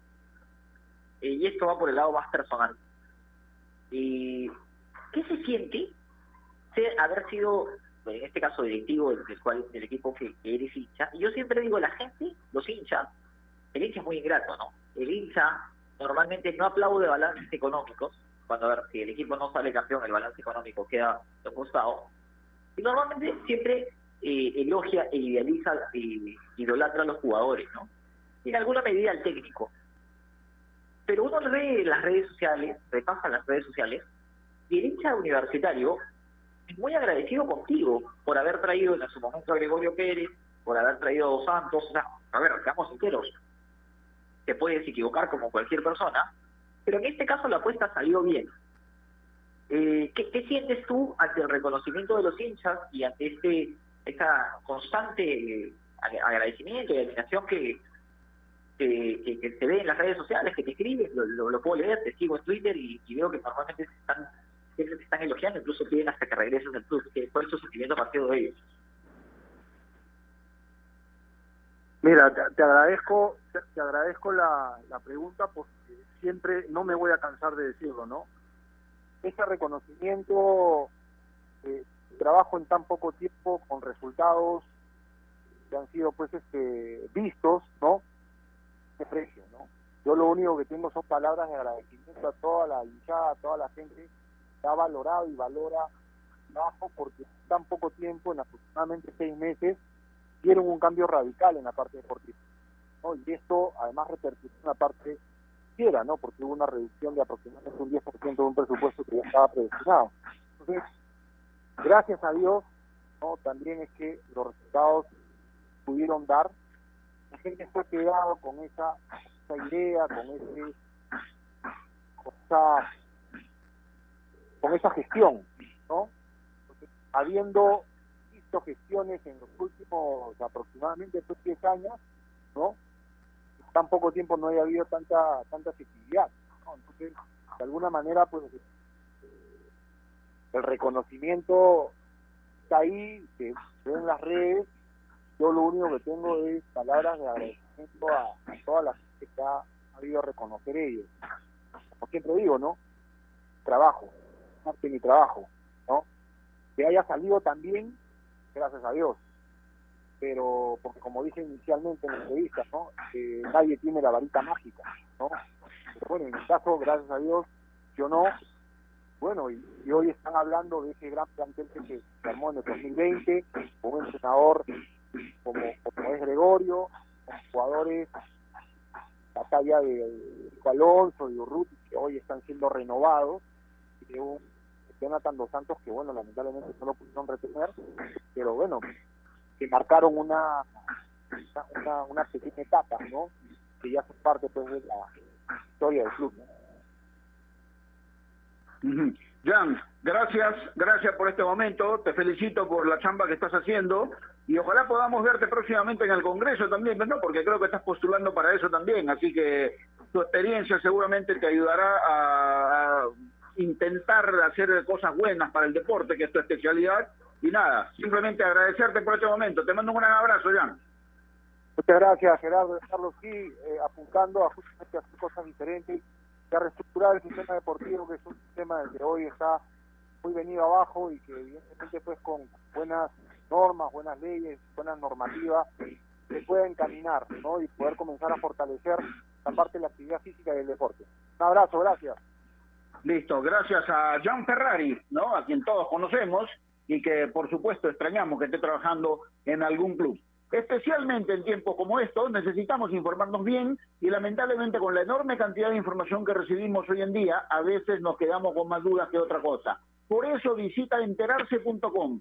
Eh, y esto va por el lado más personal. Y ¿Qué se siente haber sido, en este caso, directivo del, cual, del equipo que, eres hincha? Y yo siempre digo, la gente, los hinchas, el hincha es muy ingrato, ¿no? El hincha normalmente no aplaude balances económicos, cuando a ver, si el equipo no sale campeón, el balance económico queda costado. Y normalmente siempre eh, elogia e idealiza e idolatra a los jugadores, ¿no? Y en alguna medida al técnico. Pero uno ve las redes sociales, repasa las redes sociales, y el hincha universitario es muy agradecido contigo por haber traído en su momento a Gregorio Pérez, por haber traído a Dos Santos. O sea, a ver, seamos sinceros, te puedes equivocar como cualquier persona, pero en este caso la apuesta salió bien. Eh, ¿qué, ¿Qué sientes tú ante el reconocimiento de los hinchas y ante este esta constante eh, agradecimiento y admiración que, que, que, que se ve en las redes sociales, que te escribes, lo, lo, puedo leer, te sigo en Twitter y, veo que normalmente están, siempre te están elogiando, incluso piden hasta que regreses al club. que ¿Cuál es tu sentimiento a partir de ellos? Mira, te, agradezco, te, agradezco la, la pregunta porque siempre no me voy a cansar de decirlo, ¿no? Ese reconocimiento, eh, trabajo en tan poco tiempo con resultados que han sido pues este vistos, ¿no? De precio, ¿no? Yo lo único que tengo son palabras de agradecimiento a toda la hinchada, a toda la gente que ha valorado y valora trabajo porque en tan poco tiempo, en aproximadamente seis meses, dieron un cambio radical en la parte deportiva. ¿no? Y esto además repercutió en la parte financiera, ¿no? porque hubo una reducción de aproximadamente un 10% de un presupuesto que ya estaba predestinado. Entonces, gracias a Dios, ¿no? también es que los resultados pudieron dar. La gente fue quedado con esa, esa idea, con ese con esa, con esa gestión, ¿no? Habiendo visto gestiones en los últimos aproximadamente estos 10 años, ¿no? En tan poco tiempo no haya habido tanta tanta efectividad, ¿no? Entonces, de alguna manera, pues el reconocimiento está ahí, se ve en las redes, yo lo único que tengo es palabras de agradecimiento a, a toda la gente que ha habido a reconocer ellos. Como siempre digo, ¿no? Trabajo, parte mi trabajo, ¿no? Que haya salido también, gracias a Dios. Pero, porque como dije inicialmente en la entrevista, ¿no? Que nadie tiene la varita mágica, ¿no? Pero bueno, en mi caso, gracias a Dios, yo no. Bueno, y, hoy están hablando de ese gran plantel que se armó en el 2020, con un entrenador como, como es Gregorio, jugadores la talla de, Alonso, de Urruti, que hoy están siendo renovados, y de un Jonathan Dos Santos, que bueno, lamentablemente no lo pudieron retener, pero bueno, que marcaron una, una, una, pequeña etapa, ¿no? Que ya son parte pues de la historia del club. ¿no? Jan, gracias, gracias por este momento, te felicito por la chamba que estás haciendo y ojalá podamos verte próximamente en el Congreso también, ¿no? Porque creo que estás postulando para eso también, así que tu experiencia seguramente te ayudará a, intentar hacer cosas buenas para el deporte, que es tu especialidad, y nada, simplemente agradecerte por este momento, te mando un gran abrazo, Jan. Muchas gracias, Gerardo. Carlos, sí, eh, apuntando a justamente hacer cosas diferentes y a reestructurar el sistema deportivo, que es un sistema que hoy está muy venido abajo y que evidentemente pues con buenas normas, buenas leyes, buenas normativas, se pueda encaminar, ¿no? Y poder comenzar a fortalecer la parte de la actividad física y del deporte. Un abrazo, gracias. Listo, gracias a Jan Ferrari, ¿no? A quien todos conocemos y que por supuesto extrañamos que esté trabajando en algún club. Especialmente en tiempos como estos necesitamos informarnos bien y lamentablemente con la enorme cantidad de información que recibimos hoy en día a veces nos quedamos con más dudas que otra cosa. Por eso visita enterarse.com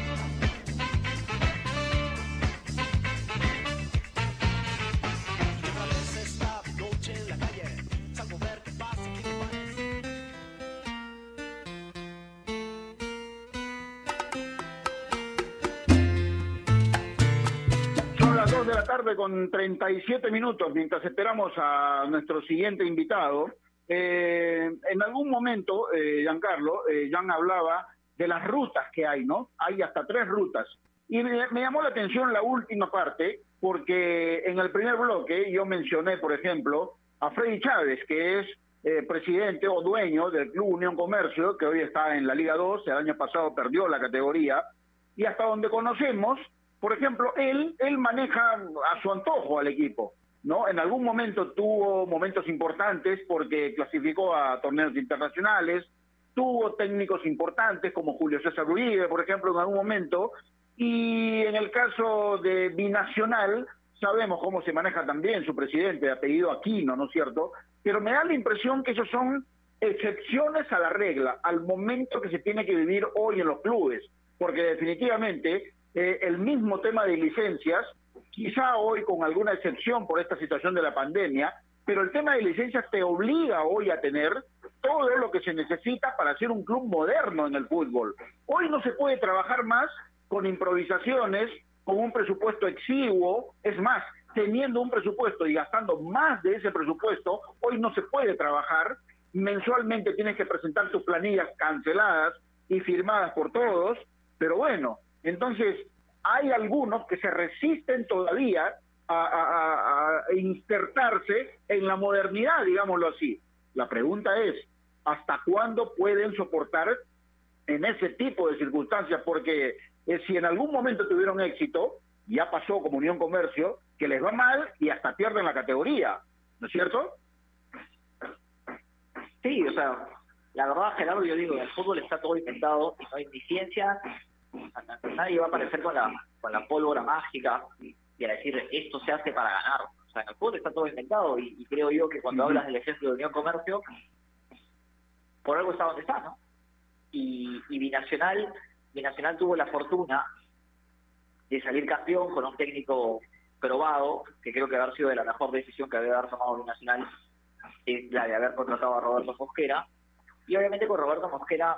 Tarde con 37 minutos mientras esperamos a nuestro siguiente invitado. Eh, en algún momento, eh, Giancarlo, eh, hablaba de las rutas que hay, ¿no? Hay hasta tres rutas. Y me, me llamó la atención la última parte porque en el primer bloque yo mencioné, por ejemplo, a Freddy Chávez, que es eh, presidente o dueño del Club Unión Comercio, que hoy está en la Liga 2, el año pasado perdió la categoría, y hasta donde conocemos, por ejemplo, él, él maneja a su antojo al equipo. ¿no? En algún momento tuvo momentos importantes porque clasificó a torneos internacionales, tuvo técnicos importantes como Julio César Uribe, por ejemplo, en algún momento, y en el caso de Binacional, sabemos cómo se maneja también su presidente, de apellido Aquino, ¿no es cierto? Pero me da la impresión que esos son excepciones a la regla, al momento que se tiene que vivir hoy en los clubes, porque definitivamente eh, el mismo tema de licencias, quizá hoy con alguna excepción por esta situación de la pandemia, pero el tema de licencias te obliga hoy a tener todo lo que se necesita para ser un club moderno en el fútbol. Hoy no se puede trabajar más con improvisaciones, con un presupuesto exiguo, es más, teniendo un presupuesto y gastando más de ese presupuesto, hoy no se puede trabajar, mensualmente tienes que presentar tus planillas canceladas y firmadas por todos, pero bueno, entonces hay algunos que se resisten todavía a, insertarse en la modernidad, digámoslo así. La pregunta es, ¿hasta cuándo pueden soportar en ese tipo de circunstancias? Porque eh, si en algún momento tuvieron éxito, ya pasó como Unión Comercio, que les va mal y hasta pierden la categoría, ¿no es cierto? Sí, o sea, la verdad, Gerardo, yo digo, el fútbol está todo inventado, no hay ni ciencia, nadie va a aparecer con la, con la pólvora mágica y a decir esto se hace para ganar. O sea, en el fútbol está todo inventado y, creo yo que cuando hablas del ejemplo de Unión Comercio, por algo está donde está, ¿no? Y, y Binacional Binacional tuvo la fortuna de salir campeón con un técnico probado, que creo que haber sido de la mejor decisión que había haber tomado Binacional, es la de haber contratado a Roberto Mosquera. Y obviamente con Roberto Mosquera,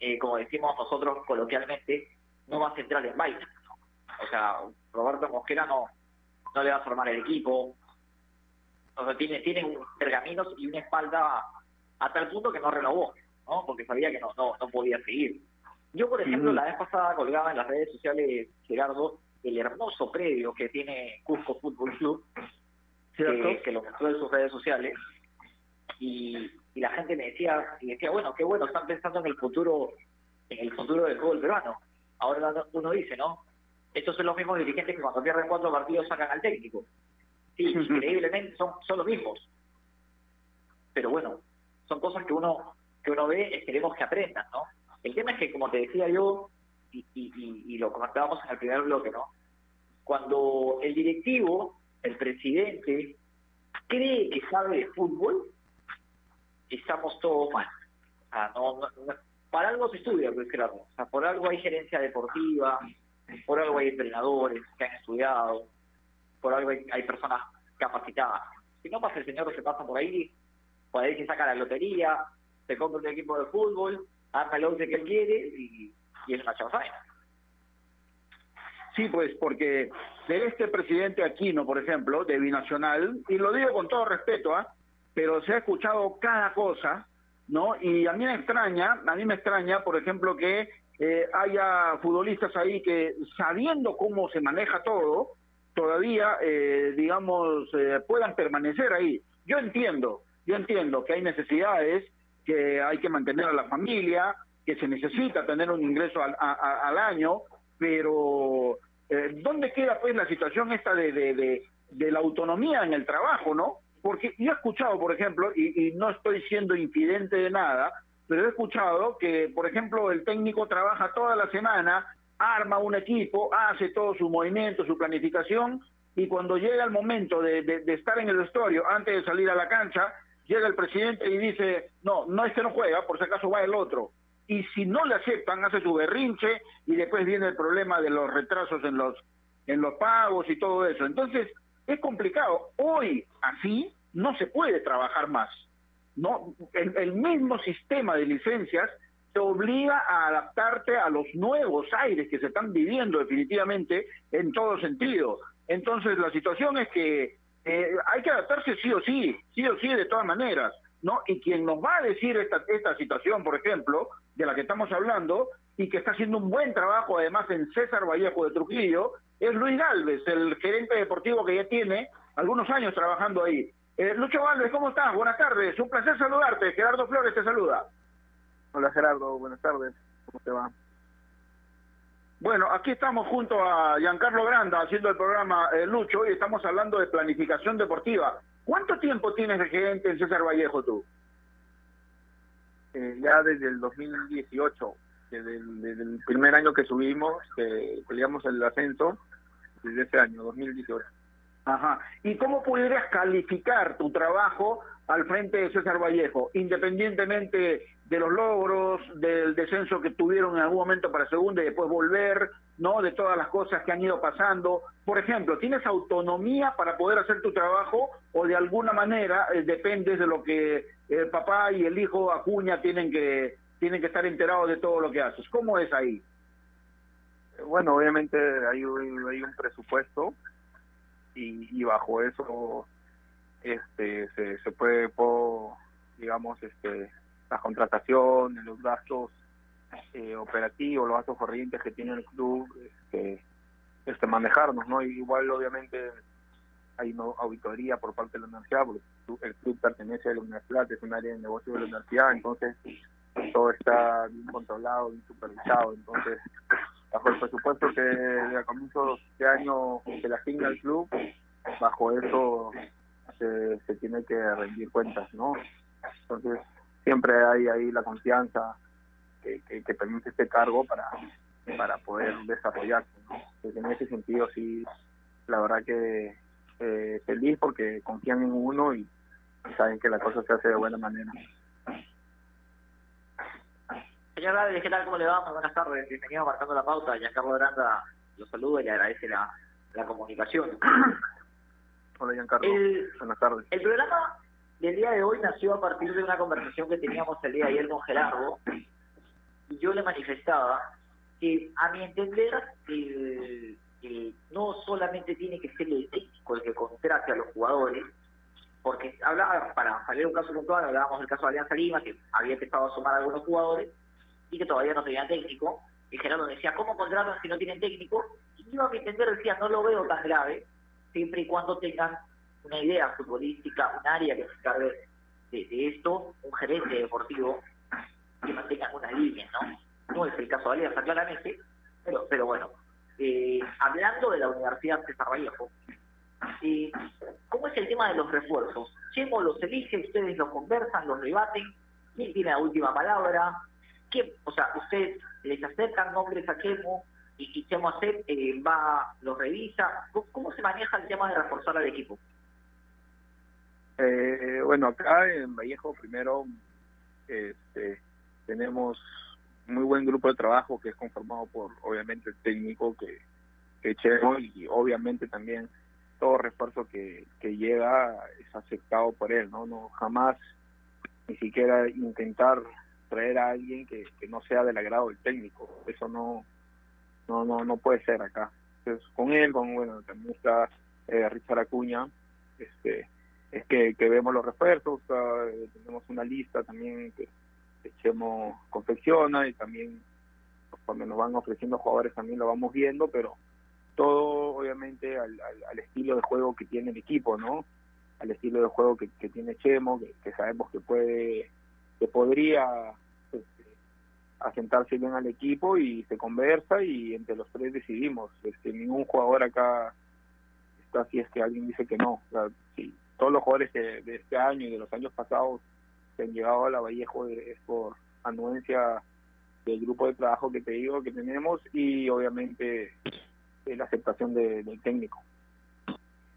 eh, como decimos nosotros coloquialmente, no va a centrar en baile. O sea, Roberto Mosquera no, no le va a formar el equipo. O sea, tiene, tiene pergaminos y una espalda a tal punto que no renovó, ¿no? Porque sabía que no, no, no podía seguir. Yo, por ejemplo, la vez pasada colgaba en las redes sociales, Gerardo, el hermoso predio que tiene Cusco Fútbol Club, que, que, lo mostró en sus redes sociales, y, la gente me decía, y decía, bueno, qué bueno, están pensando en el futuro, en el futuro del fútbol peruano. Ahora uno dice, ¿no? Estos son los mismos dirigentes que cuando pierden cuatro partidos sacan al técnico. Sí, [laughs] increíblemente son, son los mismos. Pero bueno, son cosas que uno que uno ve, esperemos que aprendan, ¿no? El tema es que, como te decía yo, y, lo comentábamos en el primer bloque, ¿no? Cuando el directivo, el presidente, cree que sabe de fútbol, estamos todos mal. O sea, no, para algo se estudia, pues claro. O sea, por algo hay gerencia deportiva, por algo hay entrenadores que han estudiado, por algo hay, personas capacitadas. Si no pasa el señor se pasa por ahí, por ahí se saca la lotería, se compra un equipo de fútbol, arma el once que él quiere y, es una chaufaina. Sí, pues porque de este presidente Aquino, por ejemplo, de Binacional, y lo digo con todo respeto, ¿ah? Pero se ha escuchado cada cosa, ¿no? Y a mí me extraña, a mí me extraña, por ejemplo, que eh, haya futbolistas ahí que, sabiendo cómo se maneja todo, todavía, eh, digamos, eh, puedan permanecer ahí. Yo entiendo, yo entiendo que hay necesidades que hay que mantener a la familia, que se necesita tener un ingreso al, al año, pero eh, ¿dónde queda pues la situación esta de, de, de, la autonomía en el trabajo, no? Porque yo he escuchado, por ejemplo, y, no estoy siendo infidente de nada, pero he escuchado que, por ejemplo, el técnico trabaja toda la semana, arma un equipo, hace todo su movimiento, su planificación, y cuando llega el momento de, de, estar en el vestuario, antes de salir a la cancha, llega el presidente y dice, no, no este no juega, por si acaso va el otro. Y si no le aceptan, hace su berrinche y después viene el problema de los retrasos en los, en los pagos y todo eso. Entonces, es complicado. Hoy, así, no se puede trabajar más. No, el, el mismo sistema de licencias te obliga a adaptarte a los nuevos aires que se están viviendo definitivamente en todo sentido. Entonces, la situación es que eh, hay que adaptarse sí o sí, sí o sí de todas maneras, ¿no? Y quien nos va a decir esta, esta situación, por ejemplo, de la que estamos hablando, y que está haciendo un buen trabajo además en César Vallejo de Trujillo, es Luis Galvez, el gerente deportivo que ya tiene algunos años trabajando ahí. Eh, Lucho Valdes, ¿cómo estás? Buenas tardes, un placer saludarte. Gerardo Flores te saluda. Hola Gerardo, buenas tardes. ¿Cómo te va? Bueno, aquí estamos junto a Giancarlo Granda haciendo el programa eh, Lucho y estamos hablando de planificación deportiva. ¿Cuánto tiempo tienes de gerente en César Vallejo tú? Eh, ya desde el 2018, desde el, desde el primer año que subimos, que peleamos el ascenso, desde ese año, 2018. Ajá. ¿Y cómo pudieras calificar tu trabajo al frente de César Vallejo, independientemente de los logros, del descenso que tuvieron en algún momento para segunda y después volver, ¿no? De todas las cosas que han ido pasando. Por ejemplo, ¿tienes autonomía para poder hacer tu trabajo o de alguna manera eh, dependes de lo que el papá y el hijo Acuña tienen que tienen que estar enterados de todo lo que haces? ¿Cómo es ahí? Bueno, obviamente hay un, hay un presupuesto y, y bajo eso este se, puede, puedo, digamos, este las contrataciones, los gastos eh, operativos, los gastos corrientes que tiene el club, este, este manejarnos, ¿no? Igual obviamente hay no auditoría por parte de la universidad, porque el club pertenece a la universidad, es un área de negocio de la universidad, entonces todo está bien controlado, bien supervisado, entonces bajo el presupuesto que a comienzos de año se le asigna al club, bajo eso se, se tiene que rendir cuentas, ¿no? Entonces siempre hay ahí la confianza que, permite este cargo para, para poder desarrollarse. ¿no? En ese sentido sí, la verdad que eh, feliz porque confían en uno y saben que la cosa se hace de buena manera. Señor Gávez, ¿qué tal? ¿Cómo le va? Muy buenas tardes. Bienvenido Marcando la Pauta. Giancarlo Aranda lo saluda y le agradece la, la comunicación. [clears throat] Hola Giancarlo, El- buenas tardes. El programa del día de hoy nació a partir de una conversación que teníamos el día de ayer con Gerardo y yo le manifestaba que a mi entender el- el- no solamente tiene que ser el técnico el que contrate a los jugadores, porque hablaba, para salir un caso puntual, hablábamos del caso de Alianza Lima, que había empezado a sumar a algunos jugadores y que todavía no tenía técnico, y Gerardo decía, ¿cómo contratan si no tienen técnico? Y yo a mi entender decía, no lo veo tan grave, siempre y cuando tengan una idea futbolística, un área que se encargue de, esto, un gerente deportivo que mantenga una línea, ¿no? No es el caso de Alianza, claramente, pero, pero bueno, eh, hablando de la Universidad César Vallejo, eh, ¿cómo es el tema de los refuerzos? Chemo los elige, ustedes los conversan, los debaten, ¿quién tiene la última palabra? ¿Quién, o sea, ustedes les acercan nombres a Chemo y, y Chemo hace, eh, va, los revisa? ¿Cómo, ¿Cómo se maneja el tema de reforzar al equipo? Eh, bueno, acá en Vallejo primero este, tenemos muy buen grupo de trabajo que es conformado por obviamente el técnico que, que Chemo y obviamente también todo refuerzo que, que llega es aceptado por él, ¿no? no Jamás ni siquiera intentar traer a alguien que, que no sea del agrado del técnico, eso no no no no puede ser acá. Entonces, con él, con bueno, también está eh, Richard Acuña, este es que, que vemos los refuerzos, eh, tenemos una lista también que, Chemo confecciona y también cuando nos van ofreciendo jugadores también lo vamos viendo, pero todo obviamente al, al, al estilo de juego que tiene el equipo, ¿no? Al estilo de juego que, que tiene Chemo, que sabemos que puede, que podría este, asentarse bien al equipo y se conversa y entre los tres decidimos. Este, ningún jugador acá está si es que alguien dice que no. O sea, sí, todos los jugadores de, este año y de los años pasados que han llegado a la Vallejo es por anuencia del grupo de trabajo que te digo que tenemos y obviamente la aceptación de- del técnico.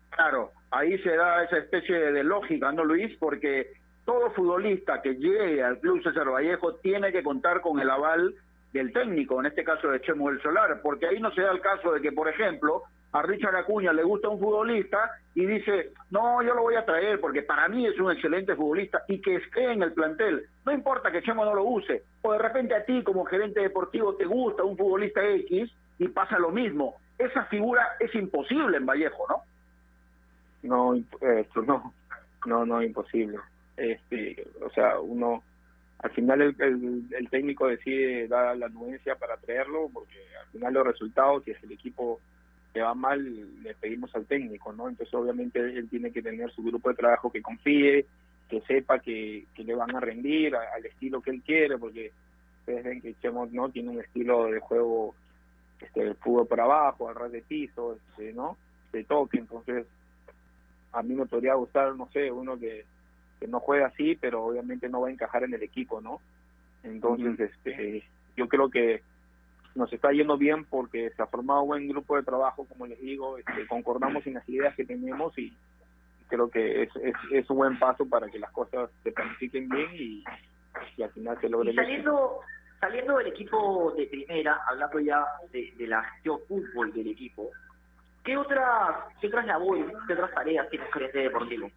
Claro, ahí se da esa especie de lógica, ¿no, Luis? Porque todo futbolista que llegue al Club César Vallejo tiene que contar con el aval del técnico, en este caso de Chemo del Solar, porque ahí no se da el caso de que, por ejemplo, a Richard Acuña le gusta un futbolista y dice, no, yo lo voy a traer porque para mí es un excelente futbolista y que esté en el plantel. No importa que Chemo no lo use. O de repente a ti como gerente deportivo te gusta un futbolista X y pasa lo mismo. Esa figura es imposible en Vallejo, ¿no? No, eh, esto no, no, no, imposible. Este, o sea, uno, al final el, el, técnico decide dar la anuencia para traerlo, porque al final los resultados, si es el equipo te va mal le pedimos al técnico, ¿no? Entonces obviamente él tiene que tener su grupo de trabajo que confíe, que sepa que, que le van a rendir al estilo que él quiere, porque ustedes ven que Chemo no tiene un estilo de juego este fútbol por abajo, al ras de piso, este, ¿no? De toque, entonces a mí me podría gustar, no sé, uno que, que no juegue así, pero obviamente no va a encajar en el equipo, ¿no? Entonces, este, yo creo que nos está yendo bien porque se ha formado un buen grupo de trabajo, como les digo, este, concordamos en las ideas que tenemos y creo que es, es, es un buen paso para que las cosas se planifiquen bien y, y al final se logre Y saliendo, saliendo del equipo de primera, hablando ya de, de la gestión fútbol del equipo, ¿qué otras, qué otras labores, qué otras tareas tiene un gerente deportivo?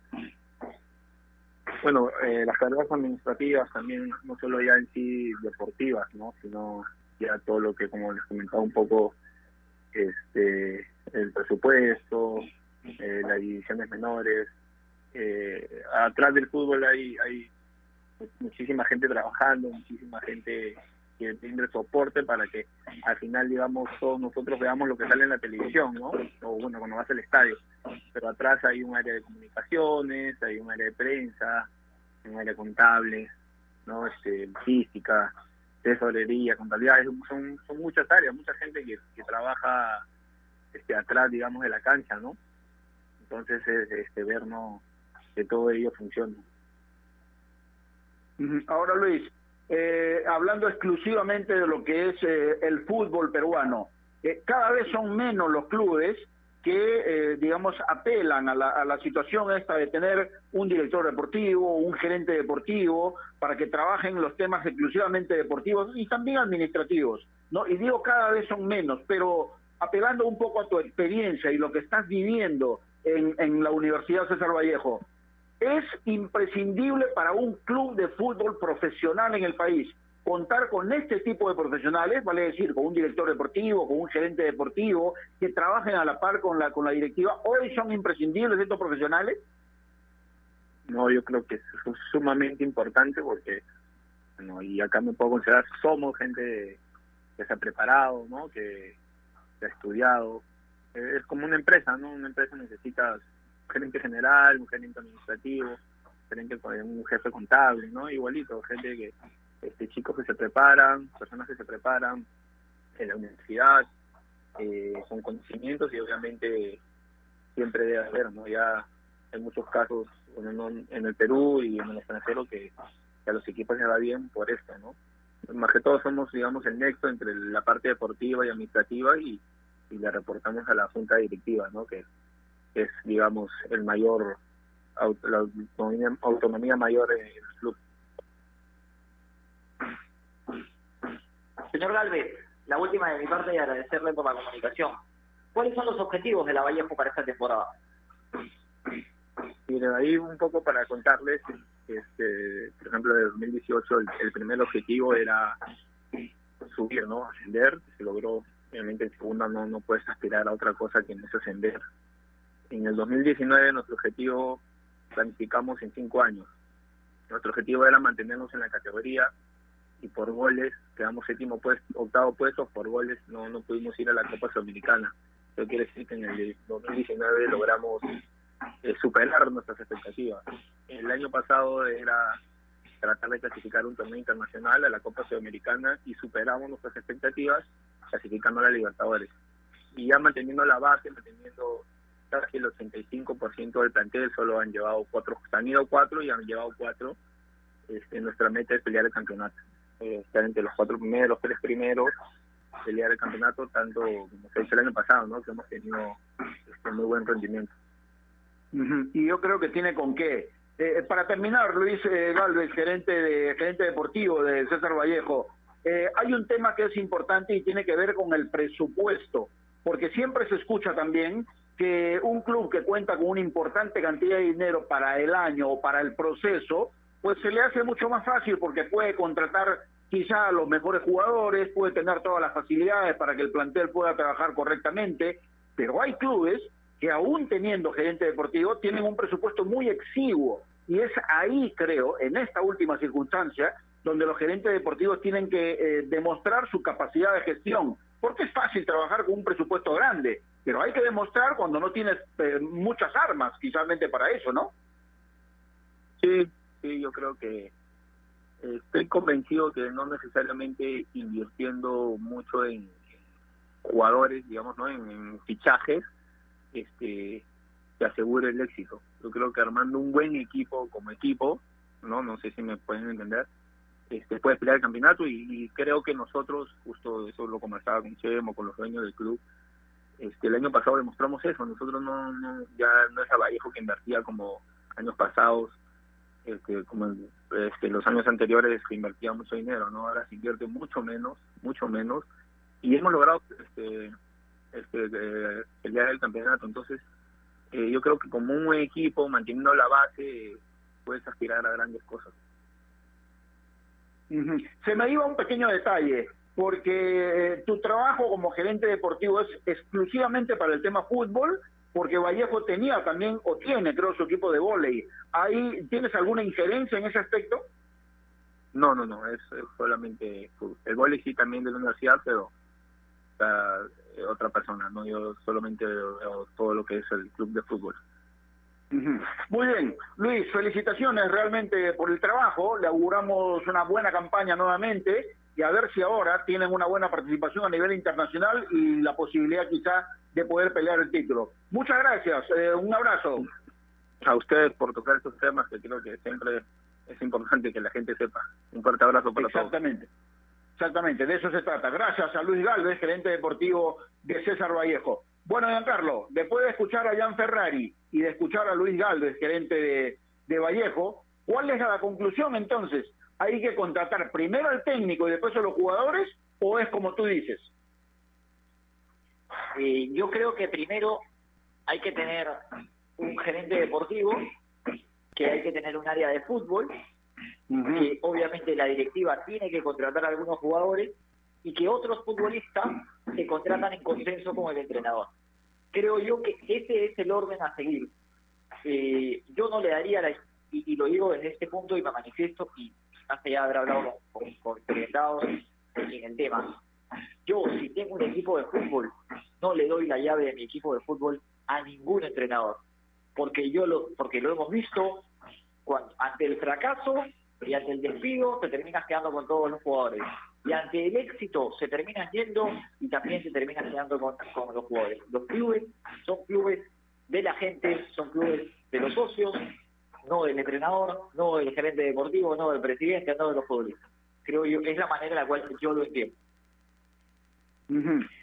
Bueno, eh, las carreras administrativas también, no solo ya en sí deportivas, ¿no? Sino ya todo lo que, como les comentaba un poco, este, el presupuesto, eh, las divisiones menores. Eh, atrás del fútbol hay, hay muchísima gente trabajando, muchísima gente que tiene soporte para que al final, digamos, todos nosotros veamos lo que sale en la televisión, ¿no? O bueno, cuando vas al estadio. Pero atrás hay un área de comunicaciones, hay un área de prensa, un área contable, ¿no? Este, logística, tesorería, contabilidad, son, son muchas áreas, mucha gente que, trabaja este, atrás, digamos, de la cancha, ¿no? Entonces, es, este, ver, ¿no? Que todo ello funcione. Ujú. Ahora, Luis, eh, hablando exclusivamente de lo que es eh, el fútbol peruano, eh, cada vez son menos los clubes que, eh, digamos, apelan a la, a la situación esta de tener un director deportivo, un gerente deportivo, para que trabajen los temas exclusivamente deportivos y también administrativos, ¿no? Y digo cada vez son menos, pero apelando un poco a tu experiencia y lo que estás viviendo en, en la Universidad César Vallejo, es imprescindible para un club de fútbol profesional en el país contar con este tipo de profesionales, vale decir, con un director deportivo, con un gerente deportivo, que trabajen a la par con la con la directiva. Hoy son imprescindibles estos profesionales. No, yo creo que es su- sumamente importante porque, bueno, y acá me puedo considerar, somos gente que se ha preparado, ¿no? Que, que ha estudiado. Es como una empresa, ¿no? Una empresa necesita gerente general, un gerente administrativo, gerente un jefe contable, ¿no? Igualito, gente que, este, chicos que se preparan, personas que se preparan en la universidad, eh, con conocimientos y obviamente siempre debe haber, ¿no? Ya hay muchos casos en el Perú y en el extranjero que, que a los equipos les va bien por esto, ¿no? Más que todo somos, digamos, el nexo entre la parte deportiva y administrativa y, y le reportamos a la junta directiva, ¿no? Que, que es, digamos, el mayor, la autonomía, autonomía mayor en el club. Señor Galvez, la última de mi parte y agradecerle por la comunicación. ¿Cuáles son los objetivos de la Vallejo para esta temporada? De ahí un poco para contarles, este, por ejemplo, de 2018 el, el primer objetivo era subir, ¿no? Ascender, se logró, obviamente en segunda no, no puedes aspirar a otra cosa que no es ascender. En el 2019 nuestro objetivo planificamos en cinco años. Nuestro objetivo era mantenernos en la categoría y por goles quedamos séptimo puesto, octavo puesto, por goles no, no pudimos ir a la Copa Sudamericana. Eso quiere decir que en el 2019 logramos eh, superar nuestras expectativas. El año pasado era tratar de clasificar un torneo internacional a la Copa Sudamericana y superamos nuestras expectativas clasificando a la Libertadores. Y ya manteniendo la base, manteniendo casi el 85% del plantel, solo han llevado cuatro, han ido cuatro y han llevado cuatro. Este, nuestra meta es pelear el campeonato. Eh, estar entre los cuatro primeros, los tres primeros, pelear el campeonato, tanto como se hizo el año pasado, ¿no? que hemos tenido este, muy buen rendimiento. Y yo creo que tiene con qué. Eh, para terminar, Luis eh, Galvez, gerente de gerente deportivo de César Vallejo, eh, hay un tema que es importante y tiene que ver con el presupuesto, porque siempre se escucha también que un club que cuenta con una importante cantidad de dinero para el año o para el proceso, pues se le hace mucho más fácil porque puede contratar quizá a los mejores jugadores, puede tener todas las facilidades para que el plantel pueda trabajar correctamente, pero hay clubes que aún teniendo gerente deportivo tienen un presupuesto muy exiguo. Y es ahí creo en esta última circunstancia donde los gerentes deportivos tienen que eh, demostrar su capacidad de gestión porque es fácil trabajar con un presupuesto grande pero hay que demostrar cuando no tienes eh, muchas armas, quizás para eso, ¿no? Sí, sí, yo creo que eh, estoy convencido que no necesariamente invirtiendo mucho en jugadores, digamos, ¿no? En, fichajes, este, te asegure el éxito. Yo creo que armando un buen equipo como equipo, no, no sé si me pueden entender, este, puedes pelear el campeonato y, creo que nosotros, justo eso lo conversaba con Chemo, con los dueños del club, este, el año pasado demostramos eso, nosotros no, no ya no es a Vallejo que invertía como años pasados este, como este, los años anteriores que invertía mucho dinero, ¿no? Ahora se invierte mucho menos, mucho menos, y hemos logrado este, este, eh, pelear el campeonato. Entonces, eh, yo creo que como un equipo, manteniendo la base, puedes aspirar a grandes cosas. Se me iba un pequeño detalle, porque eh, tu trabajo como gerente deportivo es exclusivamente para el tema fútbol porque Vallejo tenía también, o tiene, creo, su equipo de vóley. ¿Ahí tienes alguna injerencia en ese aspecto? No, no, no, es, solamente El vóley sí también de la universidad, pero eh, otra persona, ¿no? Yo solamente veo todo lo que es el club de fútbol. Muy bien, Luis, felicitaciones realmente por el trabajo. Le auguramos una buena campaña nuevamente y a ver si ahora tienen una buena participación a nivel internacional y la posibilidad quizá de poder pelear el título. Muchas gracias, eh, un abrazo. A ustedes por tocar estos temas que creo que siempre es importante que la gente sepa. Un fuerte abrazo para todos. Exactamente. Exactamente, de eso se trata. Gracias a Luis Galvez, gerente deportivo de César Vallejo. Bueno, Giancarlo, después de escuchar a Jan Ferrari y de escuchar a Luis Galvez, gerente de, de Vallejo, ¿cuál es la conclusión entonces? ¿Hay que contratar primero al técnico y después a los jugadores o es como tú dices? Eh, yo creo que primero hay que tener un gerente deportivo, que hay que tener un área de fútbol, que obviamente la directiva tiene que contratar a algunos jugadores y que otros futbolistas se contratan en consenso con el entrenador. Creo yo que ese es el orden a seguir. Eh, yo no le daría la, y, lo digo en este punto y me manifiesto y hace ya haber hablado con, con, en el tema. Yo, si tengo un equipo de fútbol, no le doy la llave de mi equipo de fútbol a ningún entrenador, porque yo lo, porque lo hemos visto cuando, ante el fracaso y ante el despido se terminas quedando con todos los jugadores y ante el éxito se terminan yendo y también se terminan quedando con, con los jugadores. Los clubes son clubes de la gente, son clubes de los socios, no del entrenador, no del gerente deportivo, no del presidente, no de los futbolistas. Creo yo, es la manera en la cual yo lo entiendo.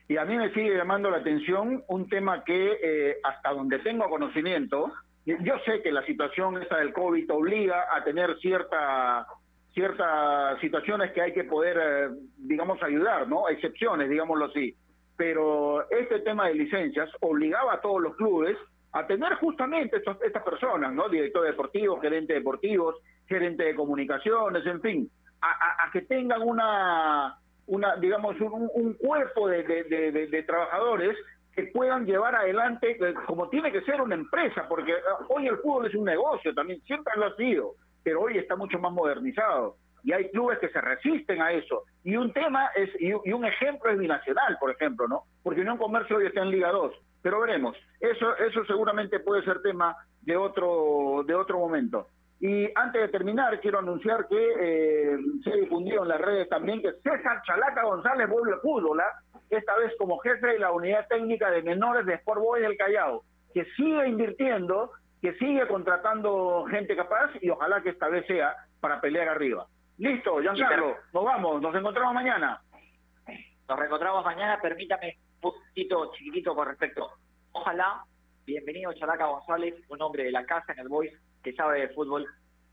Y a mí me sigue llamando la atención un tema que, eh, hasta donde tengo conocimiento, yo sé que la situación esta del COVID obliga a tener cierta ciertas situaciones que hay que poder, eh, digamos, ayudar, ¿no? Excepciones, digámoslo así. Pero este tema de licencias obligaba a todos los clubes a tener justamente estas personas, ¿no? Director deportivo, gerente deportivos, gerente de comunicaciones, en fin, a que tengan una una, digamos, un, cuerpo de, trabajadores que puedan llevar adelante eh, como tiene que ser una empresa, porque eh, hoy el fútbol es un negocio también, siempre lo ha sido, pero hoy está mucho más modernizado y hay clubes que se resisten a eso. Y un tema es, y, un ejemplo es Binacional, por ejemplo, ¿no? Porque Unión Comercio hoy está en Liga 2, pero veremos. Eso, eso seguramente puede ser tema de otro, de otro momento. Y antes de terminar, quiero anunciar que eh, se difundió en las redes también que César Chalaca González vuelve al fútbol, ¿ah? esta vez como jefe de la unidad técnica de menores de Sport Boys del Callao, que sigue invirtiendo, que sigue contratando gente capaz y ojalá que esta vez sea para pelear arriba. Listo, Giancarlo, nos vamos, nos encontramos mañana. Nos reencontramos mañana, permítame un poquito chiquitito con respecto. Ojalá, bienvenido Chalaca González, un hombre de la casa en el Boys que sabe de fútbol.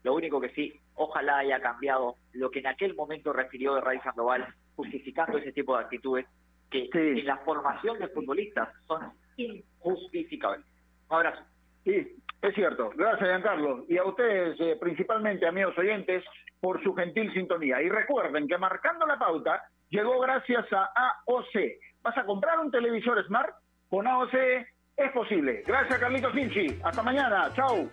Lo único que sí, ojalá haya cambiado lo que en aquel momento refirió de Raiz Sandoval, justificando ese tipo de actitudes que en la formación de futbolistas son injustificables. Un abrazo. Sí, es cierto. Gracias, Giancarlo. Y a ustedes, eh, principalmente, amigos oyentes, por su gentil sintonía. Y recuerden que marcando la pauta llegó gracias a AOC. ¿Vas a comprar un televisor Smart? Con AOC es posible. Gracias, Carlitos Finchi. Hasta mañana. Chau.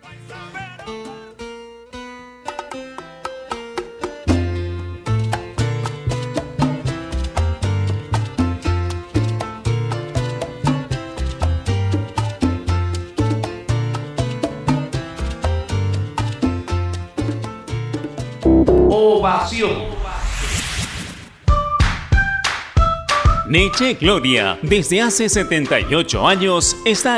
ovación. Neche Gloria, desde hace 78 años, está